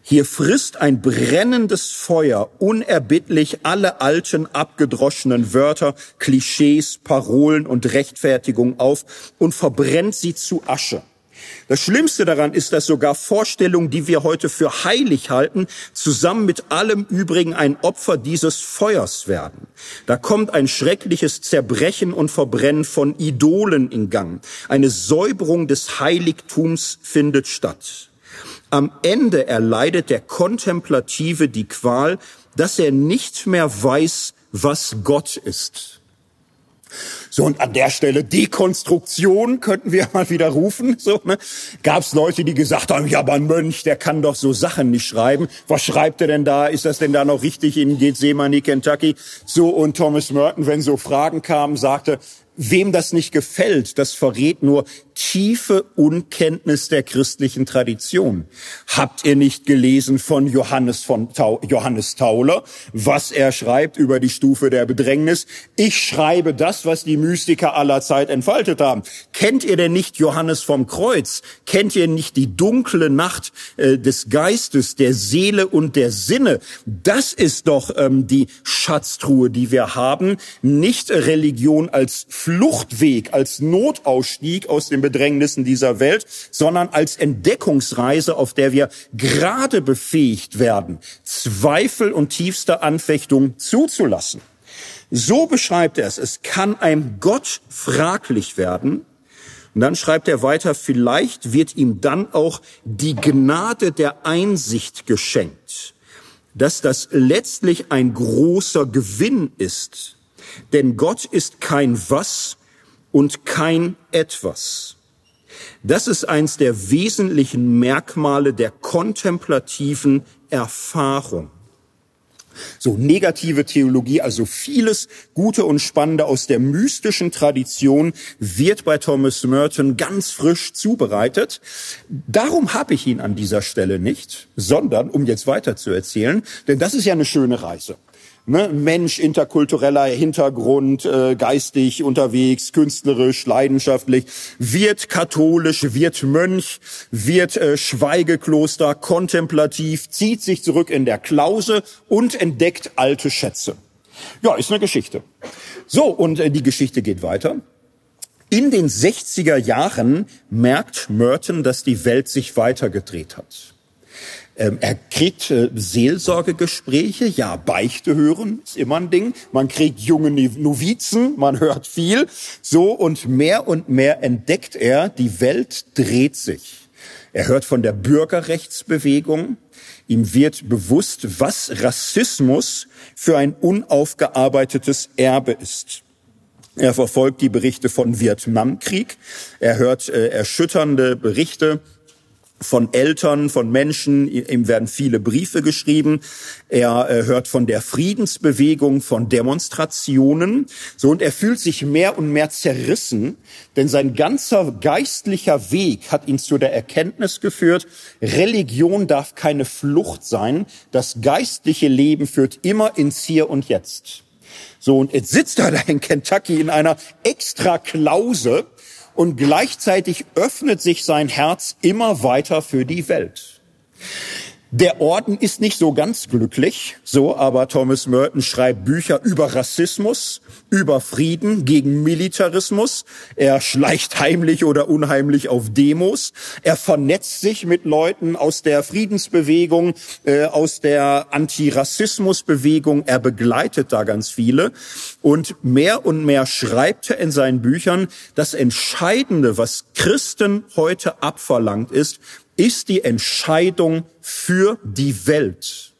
Speaker 1: Hier frisst ein brennendes Feuer unerbittlich alle alten, abgedroschenen Wörter, Klischees, Parolen und Rechtfertigungen auf und verbrennt sie zu Asche. Das Schlimmste daran ist, dass sogar Vorstellungen, die wir heute für heilig halten, zusammen mit allem Übrigen ein Opfer dieses Feuers werden. Da kommt ein schreckliches Zerbrechen und Verbrennen von Idolen in Gang. Eine Säuberung des Heiligtums findet statt. Am Ende erleidet der Kontemplative die Qual, dass er nicht mehr weiß, was Gott ist. So, und an der Stelle Dekonstruktion könnten wir mal wieder rufen. So, ne? Gab es Leute, die gesagt haben, ja, aber ein Mönch, der kann doch so Sachen nicht schreiben. Was schreibt er denn da? Ist das denn da noch richtig in Gethsemane, Kentucky? So, und Thomas Merton, wenn so Fragen kamen, sagte, Wem das nicht gefällt, das verrät nur tiefe Unkenntnis der christlichen Tradition. Habt ihr nicht gelesen von Johannes von Tau Johannes Tauler, was er schreibt über die Stufe der Bedrängnis? Ich schreibe das, was die Mystiker aller Zeit entfaltet haben. Kennt ihr denn nicht Johannes vom Kreuz? Kennt ihr nicht die dunkle Nacht äh, des Geistes, der Seele und der Sinne? Das ist doch ähm, die Schatztruhe, die wir haben. Nicht Religion als Fluchtweg, als Notausstieg aus den Bedrängnissen dieser Welt, sondern als Entdeckungsreise, auf der wir gerade befähigt werden, Zweifel und tiefste Anfechtung zuzulassen. So beschreibt er es. Es kann einem Gott fraglich werden. Und dann schreibt er weiter, vielleicht wird ihm dann auch die Gnade der Einsicht geschenkt, dass das letztlich ein großer Gewinn ist, denn Gott ist kein Was und kein Etwas. Das ist eins der wesentlichen Merkmale der kontemplativen Erfahrung. So negative Theologie, also vieles Gute und Spannende aus der mystischen Tradition wird bei Thomas Merton ganz frisch zubereitet. Darum habe ich ihn an dieser Stelle nicht, sondern um jetzt weiter zu erzählen, denn das ist ja eine schöne Reise ne, Mensch, interkultureller Hintergrund, äh, geistig unterwegs, künstlerisch, leidenschaftlich, wird katholisch, wird Mönch, wird äh, Schweigekloster, kontemplativ, zieht sich zurück in der Klause und entdeckt alte Schätze. Ja, ist eine Geschichte. So, und äh, die Geschichte geht weiter. In den 60er Jahren merkt Merton, dass die Welt sich weitergedreht hat. Ähm, er kriegt äh, Seelsorgegespräche, ja, Beichte hören ist immer ein Ding. Man kriegt junge Novizen, man hört viel. So und mehr und mehr entdeckt er, die Welt dreht sich. Er hört von der Bürgerrechtsbewegung. Ihm wird bewusst, was Rassismus für ein unaufgearbeitetes Erbe ist. Er verfolgt die Berichte von Vietnamkrieg. Er hört äh, erschütternde Berichte von Eltern, von Menschen, ihm werden viele Briefe geschrieben. Er äh, hört von der Friedensbewegung, von Demonstrationen. So, und er fühlt sich mehr und mehr zerrissen, denn sein ganzer geistlicher Weg hat ihn zu der Erkenntnis geführt, Religion darf keine Flucht sein. Das geistliche Leben führt immer ins Hier und Jetzt. So, und jetzt sitzt er da in Kentucky in einer extra Klause, und gleichzeitig öffnet sich sein Herz immer weiter für die Welt. Der Orden ist nicht so ganz glücklich, so, aber Thomas Merton schreibt Bücher über Rassismus, über Frieden, gegen Militarismus. Er schleicht heimlich oder unheimlich auf Demos. Er vernetzt sich mit Leuten aus der Friedensbewegung, äh, aus der Antirassismusbewegung. Er begleitet da ganz viele. Und mehr und mehr schreibt er in seinen Büchern, das Entscheidende, was Christen heute abverlangt ist, ist die Entscheidung für die Welt.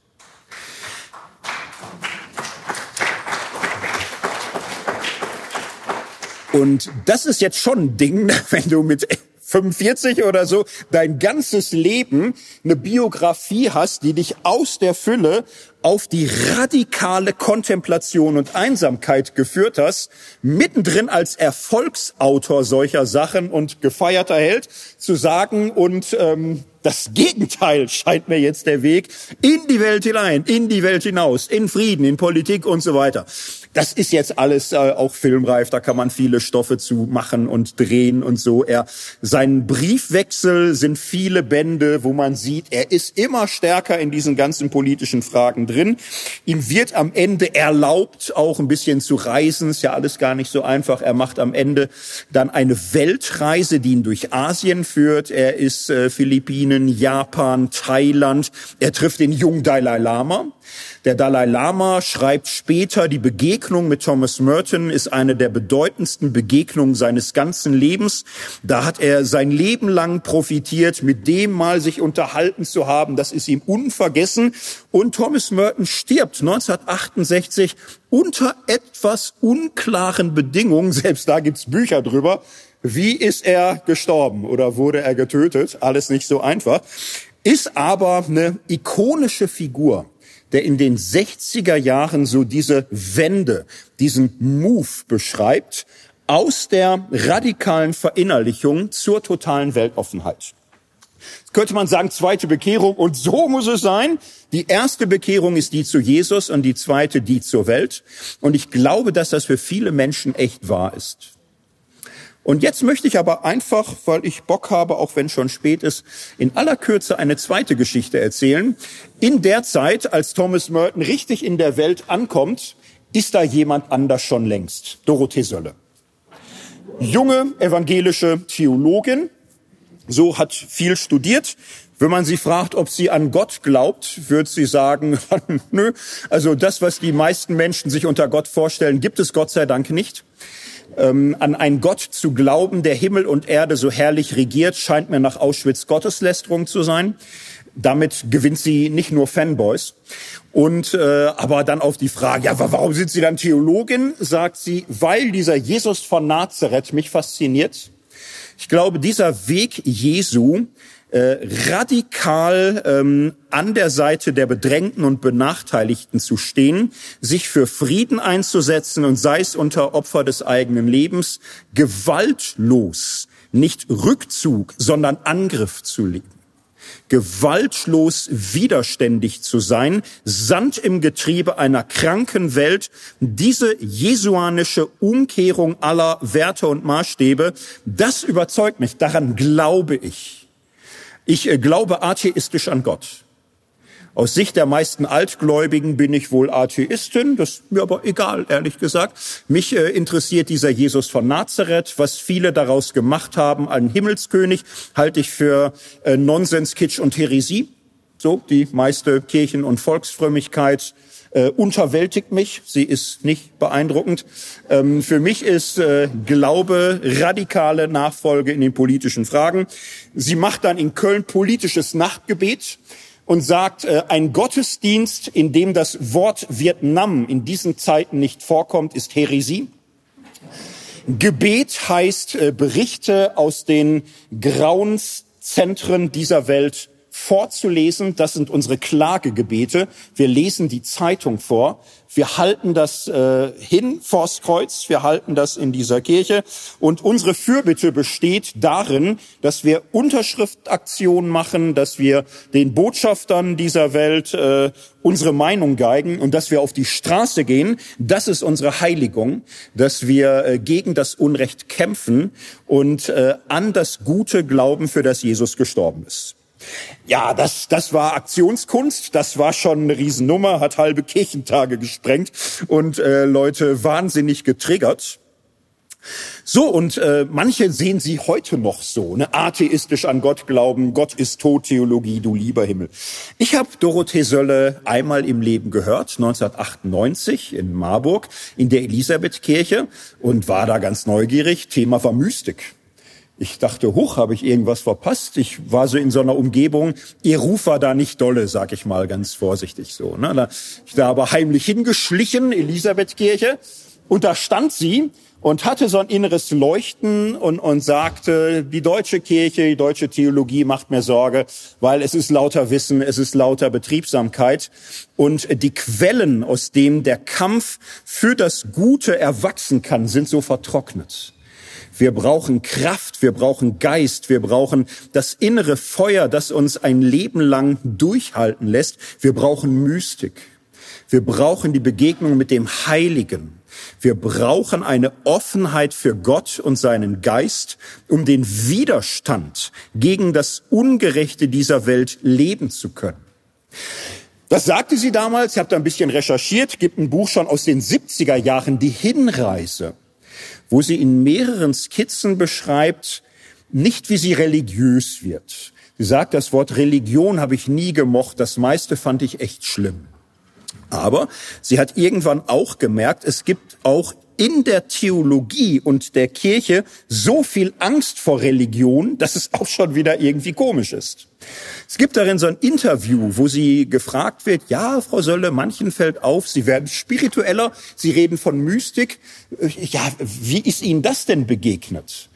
Speaker 1: Und das ist jetzt schon ein Ding, wenn du mit 45 oder so dein ganzes Leben eine Biografie hast, die dich aus der Fülle auf die radikale Kontemplation und Einsamkeit geführt hast, mittendrin als Erfolgsautor solcher Sachen und gefeierter Held zu sagen und ähm, das Gegenteil scheint mir jetzt der Weg in die Welt hinein, in die Welt hinaus, in Frieden, in Politik und so weiter. Das ist jetzt alles äh, auch filmreif, da kann man viele Stoffe zu machen und drehen und so. Er, sein Briefwechsel sind viele Bände, wo man sieht, er ist immer stärker in diesen ganzen politischen Fragen drin. Ihm wird am Ende erlaubt, auch ein bisschen zu reisen, ist ja alles gar nicht so einfach. Er macht am Ende dann eine Weltreise, die ihn durch Asien führt. Er ist äh, Philippinen, Japan, Thailand. Er trifft den jungen Dalai Lama. Der Dalai Lama schreibt später, die Begegnung mit Thomas Merton ist eine der bedeutendsten Begegnungen seines ganzen Lebens. Da hat er sein Leben lang profitiert, mit dem mal sich unterhalten zu haben. Das ist ihm unvergessen. Und Thomas Merton stirbt 1968 unter etwas unklaren Bedingungen. Selbst da gibt's Bücher drüber. Wie ist er gestorben oder wurde er getötet? Alles nicht so einfach. Ist aber eine ikonische Figur, der in den 60er Jahren so diese Wende, diesen Move beschreibt aus der radikalen Verinnerlichung zur totalen Weltoffenheit. Jetzt könnte man sagen, zweite Bekehrung und so muss es sein. Die erste Bekehrung ist die zu Jesus und die zweite die zur Welt. Und ich glaube, dass das für viele Menschen echt wahr ist. Und jetzt möchte ich aber einfach, weil ich Bock habe, auch wenn schon spät ist, in aller Kürze eine zweite Geschichte erzählen. In der Zeit, als Thomas Merton richtig in der Welt ankommt, ist da jemand anders schon längst. Dorothee Sölle. Junge evangelische Theologin, so hat viel studiert. Wenn man sie fragt, ob sie an Gott glaubt, wird sie sagen, nö, also das, was die meisten Menschen sich unter Gott vorstellen, gibt es Gott sei Dank nicht. Ähm, an einen Gott zu glauben, der Himmel und Erde so herrlich regiert, scheint mir nach Auschwitz Gotteslästerung zu sein. Damit gewinnt sie nicht nur Fanboys. Und äh, aber dann auf die Frage, ja, warum sind Sie dann Theologin? Sagt sie, weil dieser Jesus von Nazareth mich fasziniert. Ich glaube, dieser Weg Jesu äh, radikal ähm, an der Seite der Bedrängten und Benachteiligten zu stehen, sich für Frieden einzusetzen und sei es unter Opfer des eigenen Lebens, gewaltlos, nicht Rückzug, sondern Angriff zu leben gewaltlos widerständig zu sein, Sand im Getriebe einer kranken Welt, diese jesuanische Umkehrung aller Werte und Maßstäbe, das überzeugt mich, daran glaube ich. Ich äh, glaube atheistisch an Gott. Aus Sicht der meisten Altgläubigen bin ich wohl Atheistin, das ist mir aber egal, ehrlich gesagt. Mich äh, interessiert dieser Jesus von Nazareth, was viele daraus gemacht haben, einen Himmelskönig, halte ich für äh, Nonsens, Kitsch und Heresie. So, die meiste Kirchen- und Volksfrömmigkeit äh, unterwältigt mich. Sie ist nicht beeindruckend. Ähm, für mich ist äh, Glaube radikale Nachfolge in den politischen Fragen. Sie macht dann in Köln politisches Nachtgebet und sagt, äh, ein Gottesdienst, in dem das Wort Vietnam in diesen Zeiten nicht vorkommt, ist Heresie. Gebet heißt äh, Berichte aus den Grauenszentren dieser Welt vorzulesen. Das sind unsere Klagegebete. Wir lesen die Zeitung vor. Wir halten das äh, hin vors Kreuz. Wir halten das in dieser Kirche. Und unsere Fürbitte besteht darin, dass wir Unterschriftaktionen machen, dass wir den Botschaftern dieser Welt äh, unsere Meinung geigen und dass wir auf die Straße gehen. Das ist unsere Heiligung, dass wir äh, gegen das Unrecht kämpfen und äh, an das Gute glauben, für das Jesus gestorben ist. Ja, das, das war Aktionskunst, das war schon eine Riesennummer, hat halbe Kirchentage gesprengt und äh, Leute wahnsinnig getriggert. So, und äh, manche sehen sie heute noch so, ne? atheistisch an Gott glauben, Gott ist tot, Theologie, du lieber Himmel. Ich habe Dorothee Sölle einmal im Leben gehört, 1998 in Marburg in der Elisabethkirche und war da ganz neugierig. Thema war Mystik. Ich dachte, hoch, habe ich irgendwas verpasst? Ich war so in so einer Umgebung, ihr Ruf war da nicht dolle, sag ich mal ganz vorsichtig so. Ne? Da, ich da aber heimlich hingeschlichen, Elisabethkirche, und da stand sie und hatte so ein inneres Leuchten und, und sagte, die deutsche Kirche, die deutsche Theologie macht mir Sorge, weil es ist lauter Wissen, es ist lauter Betriebsamkeit und die Quellen, aus dem der Kampf für das Gute erwachsen kann, sind so vertrocknet. Wir brauchen Kraft, wir brauchen Geist, wir brauchen das innere Feuer, das uns ein Leben lang durchhalten lässt. Wir brauchen Mystik. Wir brauchen die Begegnung mit dem Heiligen. Wir brauchen eine Offenheit für Gott und seinen Geist, um den Widerstand gegen das Ungerechte dieser Welt leben zu können. Das sagte sie damals, ich habe da ein bisschen recherchiert, gibt ein Buch schon aus den 70er Jahren, Die Hinreise wo sie in mehreren Skizzen beschreibt, nicht wie sie religiös wird. Sie sagt, das Wort Religion habe ich nie gemocht, das meiste fand ich echt schlimm. Aber sie hat irgendwann auch gemerkt, es gibt auch in der Theologie und der Kirche so viel Angst vor Religion, dass es auch schon wieder irgendwie komisch ist. Es gibt darin so ein Interview, wo sie gefragt wird, ja, Frau Sölle, manchen fällt auf, Sie werden spiritueller, Sie reden von Mystik. Ja, wie ist Ihnen das denn begegnet?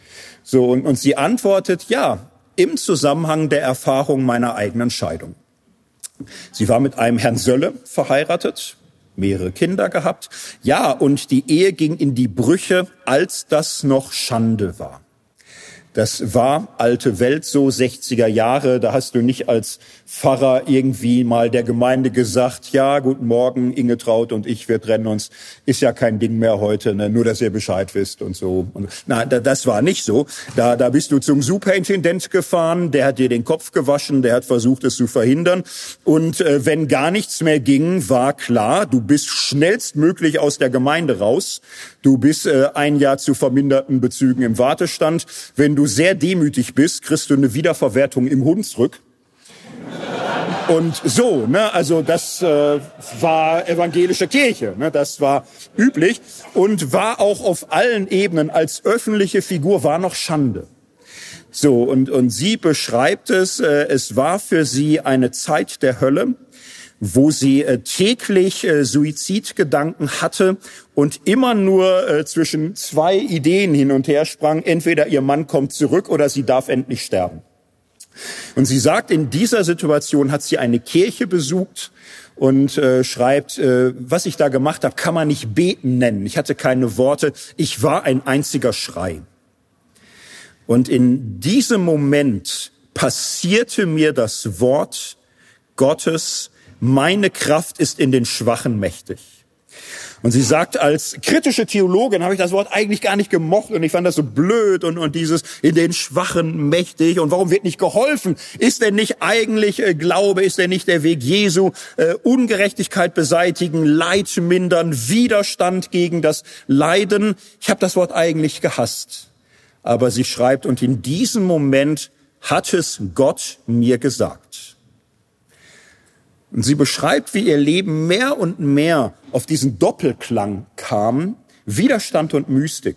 Speaker 1: So, und, und sie antwortet, ja, im Zusammenhang der Erfahrung meiner eigenen Scheidung. Sie war mit einem Herrn Sölle verheiratet, mehrere Kinder gehabt. Ja, und die Ehe ging in die Brüche, als das noch Schande war. Das war alte Welt so, 60er Jahre. Da hast du nicht als Pfarrer irgendwie mal der Gemeinde gesagt, ja, guten Morgen, Inge Traut und ich, wir trennen uns. Ist ja kein Ding mehr heute, ne? nur dass ihr Bescheid wisst und so. Und, na, das war nicht so. Da, da bist du zum Superintendent gefahren, der hat dir den Kopf gewaschen, der hat versucht, es zu verhindern. Und äh, wenn gar nichts mehr ging, war klar, du bist schnellstmöglich aus der Gemeinde raus. Du bist äh, ein Jahr zu verminderten Bezügen im Wartestand. Wenn du sehr demütig bist, kriegst du eine Wiederverwertung im Hunsrück. Und so, ne, also das äh, war evangelische Kirche, ne, das war üblich und war auch auf allen Ebenen als öffentliche Figur war noch Schande. So und und sie beschreibt es, äh, es war für sie eine Zeit der Hölle wo sie äh, täglich äh, Suizidgedanken hatte und immer nur äh, zwischen zwei Ideen hin und her sprang. Entweder ihr Mann kommt zurück oder sie darf endlich sterben. Und sie sagt, in dieser Situation hat sie eine Kirche besucht und äh, schreibt, äh, was ich da gemacht habe, kann man nicht beten nennen. Ich hatte keine Worte. Ich war ein einziger Schrei. Und in diesem Moment passierte mir das Wort Gottes, meine Kraft ist in den Schwachen mächtig. Und sie sagt, als kritische Theologin habe ich das Wort eigentlich gar nicht gemocht und ich fand das so blöd und, und dieses in den Schwachen mächtig und warum wird nicht geholfen? Ist denn nicht eigentlich äh, Glaube, ist denn nicht der Weg Jesu, äh, Ungerechtigkeit beseitigen, Leid mindern, Widerstand gegen das Leiden? Ich habe das Wort eigentlich gehasst. Aber sie schreibt, und in diesem Moment hat es Gott mir gesagt. Und sie beschreibt, wie ihr Leben mehr und mehr auf diesen Doppelklang kam, Widerstand und Mystik.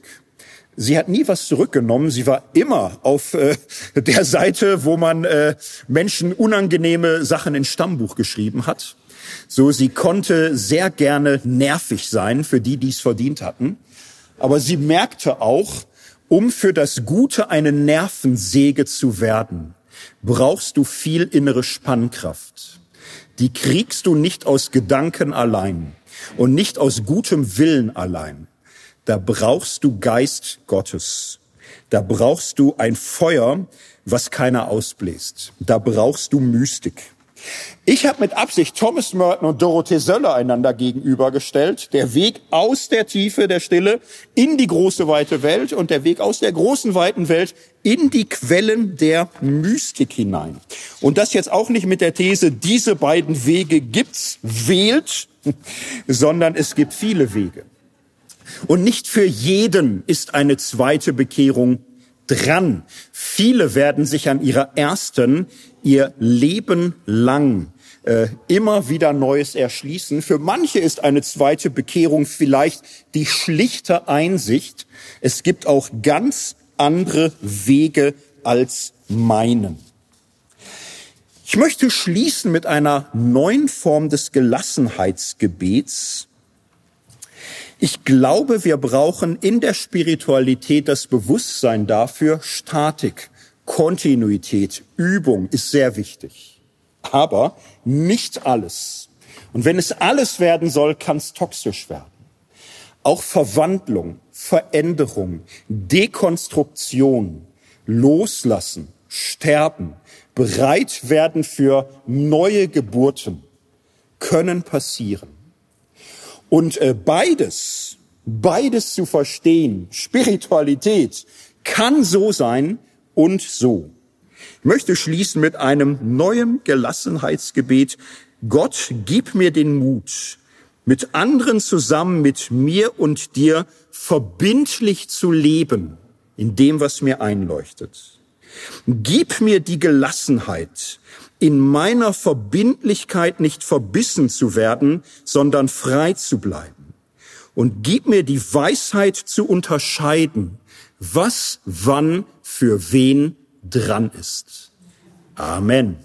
Speaker 1: Sie hat nie was zurückgenommen. Sie war immer auf äh, der Seite, wo man äh, Menschen unangenehme Sachen ins Stammbuch geschrieben hat. So, sie konnte sehr gerne nervig sein für die, die es verdient hatten. Aber sie merkte auch, um für das Gute eine Nervensäge zu werden, brauchst du viel innere Spannkraft die kriegst du nicht aus Gedanken allein und nicht aus gutem Willen allein. Da brauchst du Geist Gottes. Da brauchst du ein Feuer, was keiner ausbläst. Da brauchst du Mystik. Ich habe mit Absicht Thomas Merton und Dorothee Söller einander gegenübergestellt. Der Weg aus der Tiefe der Stille in die große weite Welt und der Weg aus der großen weiten Welt in die Quellen der Mystik hinein. Und das jetzt auch nicht mit der These, diese beiden Wege gibt's, wählt, sondern es gibt viele Wege. Und nicht für jeden ist eine zweite Bekehrung dran. Viele werden sich an ihrer ersten ihr Leben lang äh, immer wieder Neues erschließen. Für manche ist eine zweite Bekehrung vielleicht die schlichte Einsicht, es gibt auch ganz andere Wege als meinen. Ich möchte schließen mit einer neuen Form des Gelassenheitsgebets. Ich glaube, wir brauchen in der Spiritualität das Bewusstsein dafür, Statik, Kontinuität, Übung ist sehr wichtig. Aber nicht alles. Und wenn es alles werden soll, kann es toxisch werden. Auch Verwandlung, Veränderung, Dekonstruktion, Loslassen, Sterben, bereit werden für neue Geburten können passieren. Und äh, beides, beides zu verstehen, Spiritualität, kann so sein und so. Ich möchte schließen mit einem neuen Gelassenheitsgebet. Gott, gib mir den Mut, mit anderen zusammen, mit mir und dir verbindlich zu leben in dem, was mir einleuchtet. Gib mir die Gelassenheit, in meiner Verbindlichkeit nicht verbissen zu werden, sondern frei zu bleiben. Und gib mir die Weisheit zu unterscheiden, was wann für wen dran ist. Amen.